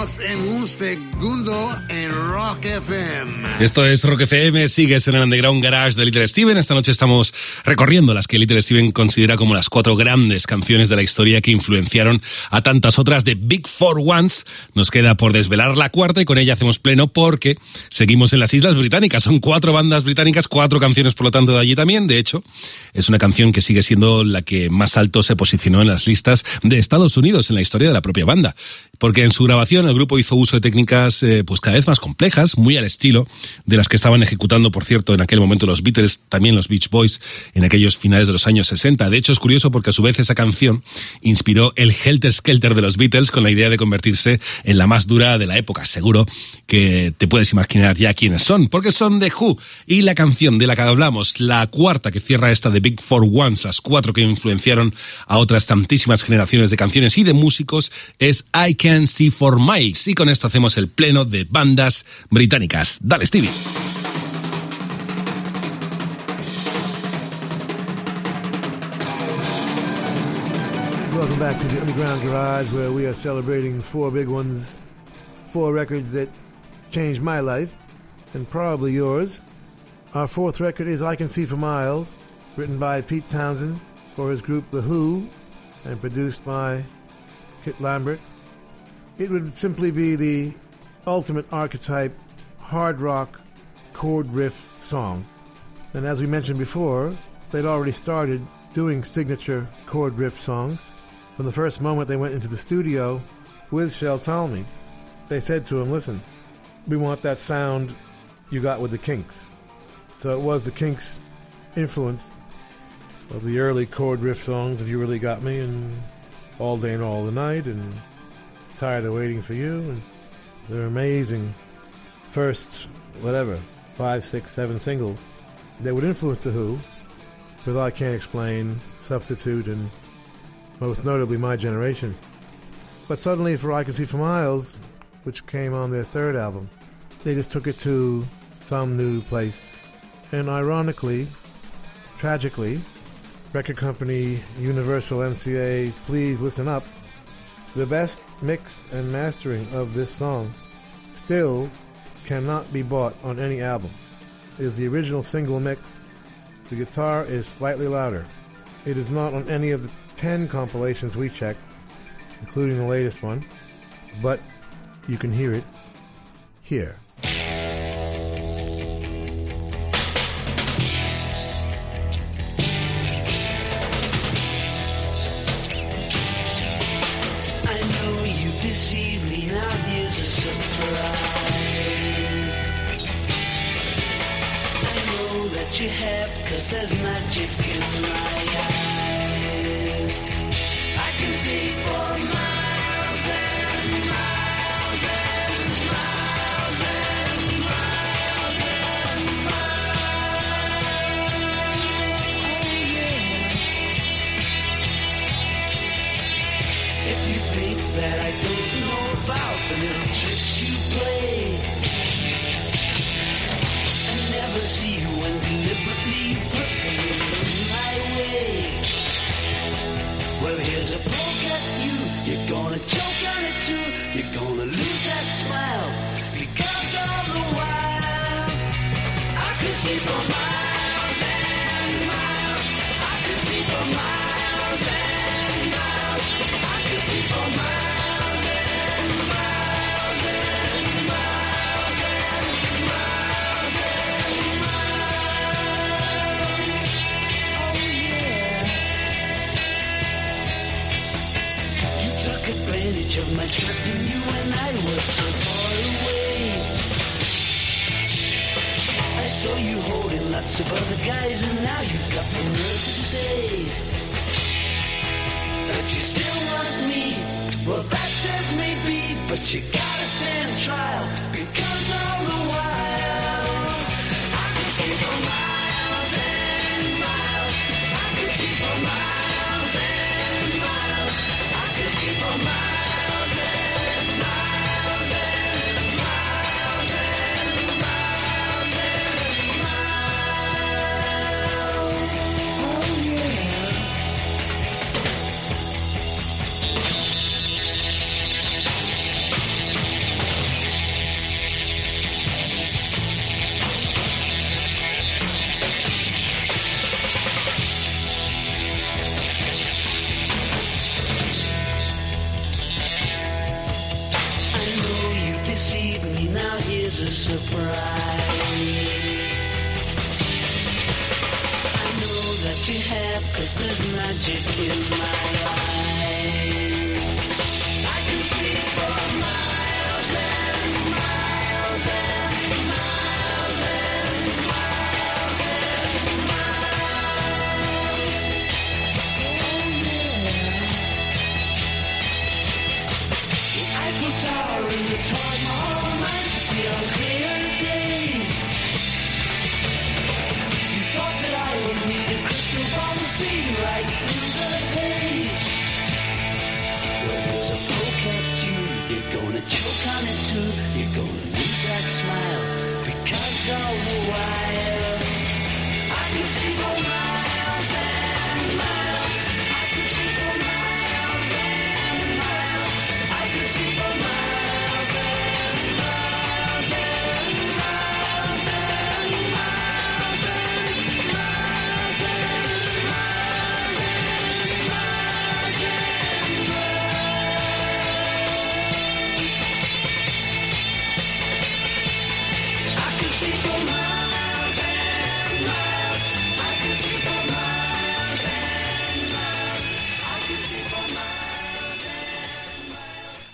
En un segundo en Rock FM. Esto es Rock FM, sigues en el Underground Garage de Little Steven. Esta noche estamos recorriendo las que Little Steven considera como las cuatro grandes canciones de la historia que influenciaron a tantas otras de Big Four Ones. Nos queda por desvelar la cuarta y con ella hacemos pleno porque seguimos en las Islas Británicas. Son cuatro bandas británicas, cuatro canciones por lo tanto de allí también. De hecho, es una canción que sigue siendo la que más alto se posicionó en las listas de Estados Unidos en la historia de la propia banda. Porque en su grabación el grupo hizo uso de técnicas eh, pues cada vez más complejas, muy al estilo de las que estaban ejecutando, por cierto, en aquel momento los Beatles, también los Beach Boys, en aquellos finales de los años 60. De hecho, es curioso porque a su vez esa canción inspiró el Helter Skelter de los Beatles con la idea de convertirse en la más dura de la época. Seguro que te puedes imaginar ya quiénes son, porque son The Who. Y la canción de la que hablamos, la cuarta que cierra esta de Big Four Ones, las cuatro que influenciaron a otras tantísimas generaciones de canciones y de músicos, es I Can See For Miles. Y con esto hacemos el pleno de bandas británicas. Dale, Welcome back to the Underground Garage where we are celebrating four big ones, four records that changed my life. and probably yours. Our fourth record is I Can See for Miles, written by Pete Townshend for his group The Who, and produced by Kit Lambert. It would simply be the ultimate archetype hard rock chord riff song. And as we mentioned before, they'd already started doing signature chord riff songs. From the first moment they went into the studio with Shel Talmy, they said to him, Listen, we want that sound you got with the Kinks. So it was the Kinks' influence of the early chord riff songs, If You Really Got Me, and All Day and All the Night, and Tired of Waiting for You, and they're amazing first, whatever, five, six, seven singles that would influence The Who, with I Can't Explain, Substitute, and most notably My Generation. But suddenly, for I Can See for Miles, which came on their third album, they just took it to some new place. And ironically, tragically, record company Universal MCA, please listen up. The best mix and mastering of this song still cannot be bought on any album. It is the original single mix. The guitar is slightly louder. It is not on any of the 10 compilations we checked, including the latest one, but you can hear it here.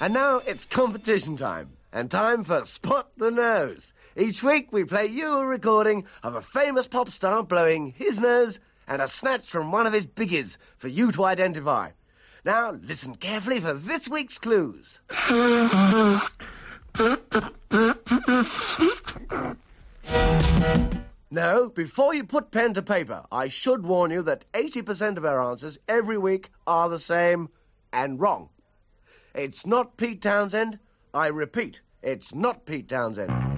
And now it's competition time, and time for Spot the Nose. Each week we play you a recording of a famous pop star blowing his nose and a snatch from one of his biggies for you to identify. Now listen carefully for this week's clues. No, before you put pen to paper, I should warn you that 80% of our answers every week are the same and wrong. It's not Pete Townshend. I repeat, it's not Pete Townshend.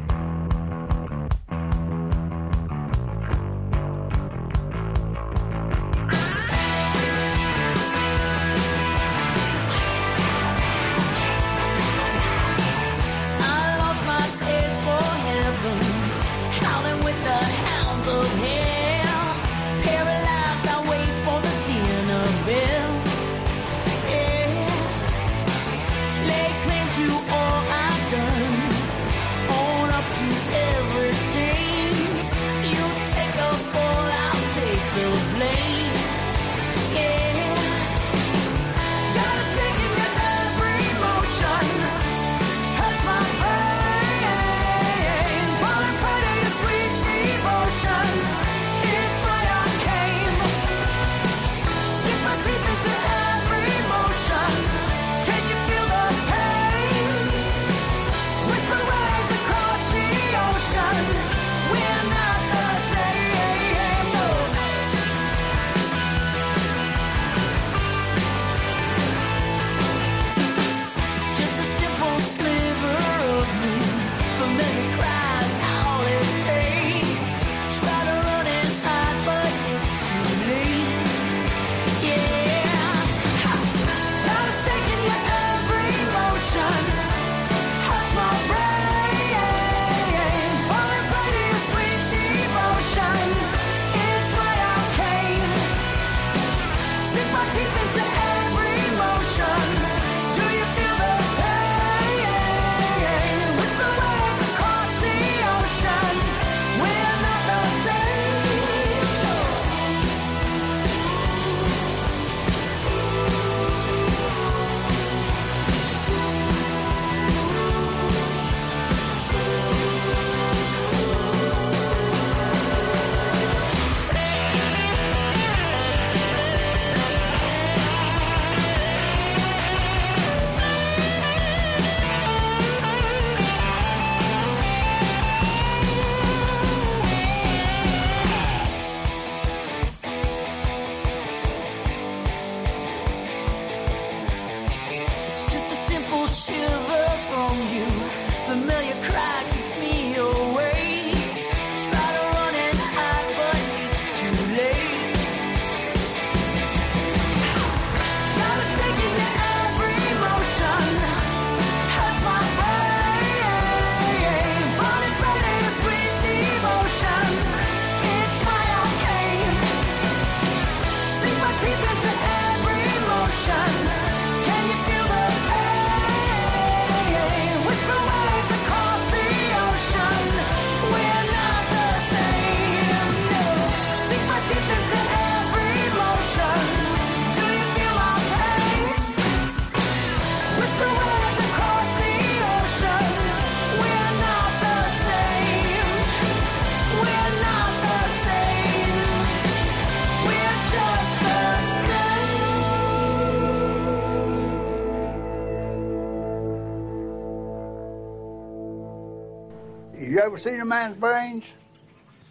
Man's brains?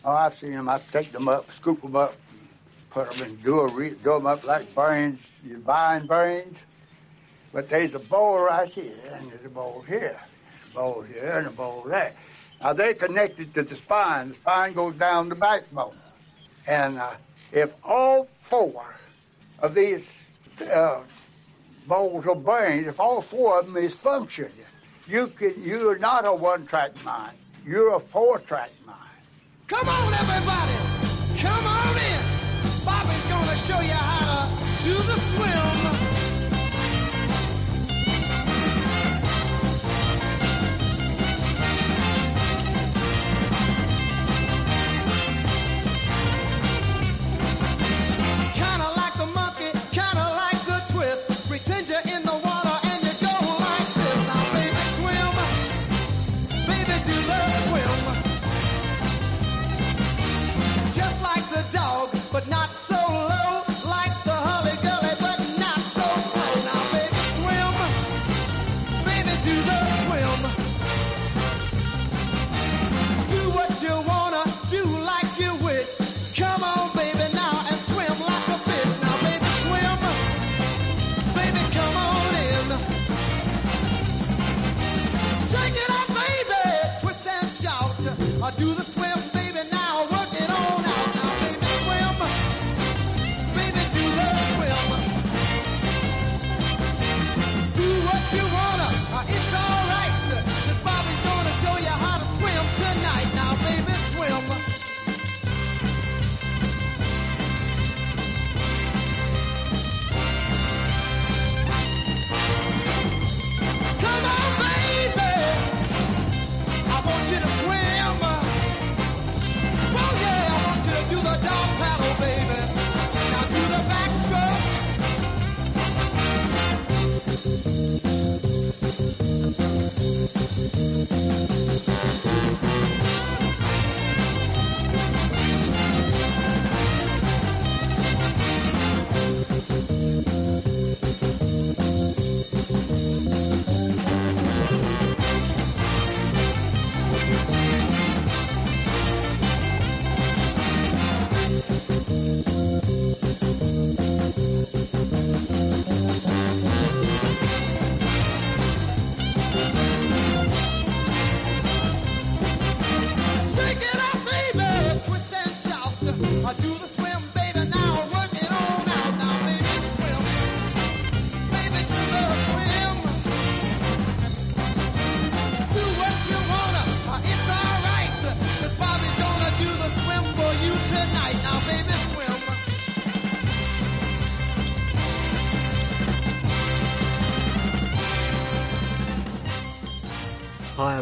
Oh, I've seen them. I take them up, scoop them up, put them in jewelry, do them up like brains. You're buying brains. But there's a bowl right here, and there's a bowl here, a bowl here, and a bowl there. Now they're connected to the spine. The spine goes down the backbone, and uh, if all four of these uh, bowls of brains, if all four of them is functioning, you can. You're not a one-track mind. You're a four-track mind. Come on, everybody. Come on in. Bobby's gonna show you how to do the swim.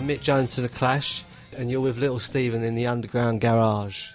Mick Jones to The Clash, and you're with Little Steven in the Underground Garage.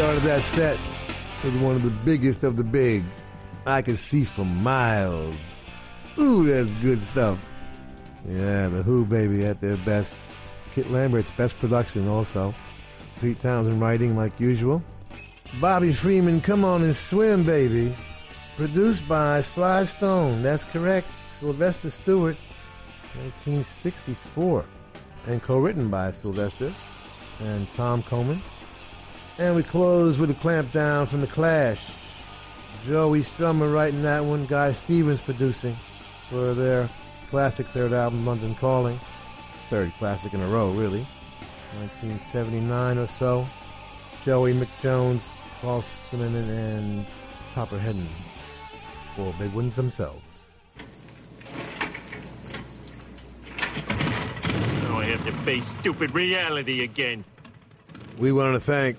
Started that set with one of the biggest of the big. I could see for miles. Ooh, that's good stuff. Yeah, the Who baby at their best. Kit Lambert's best production also. Pete Townshend writing like usual. Bobby Freeman, Come On and Swim, baby. Produced by Sly Stone. That's correct. Sylvester Stewart, 1964. And co-written by Sylvester and Tom Coleman. And we close with a clamp down from the Clash. Joey Strummer writing that one, Guy Stevens producing for their classic third album, London Calling. Third classic in a row, really. 1979 or so. Joey McJones, Paul Simonon, and Topper Headon. Four big ones themselves. Now I have to face stupid reality again. We want to thank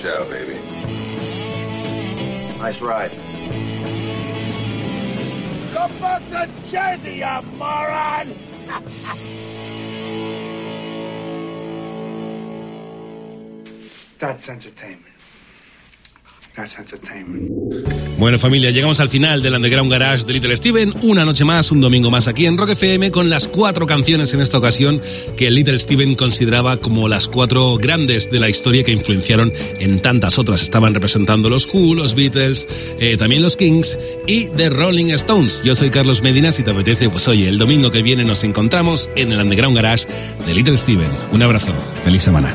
Ciao, baby. Nice ride. Come back to Jersey, you moron! That's entertainment. Bueno familia, llegamos al final del Underground Garage de Little Steven, una noche más, un domingo más aquí en Rock FM con las cuatro canciones en esta ocasión que Little Steven consideraba como las cuatro grandes de la historia que influenciaron en tantas otras. Estaban representando los Who, los Beatles, eh, también los Kings y The Rolling Stones. Yo soy Carlos Medina, si te apetece, pues oye, el domingo que viene nos encontramos en el Underground Garage de Little Steven. Un abrazo, feliz semana.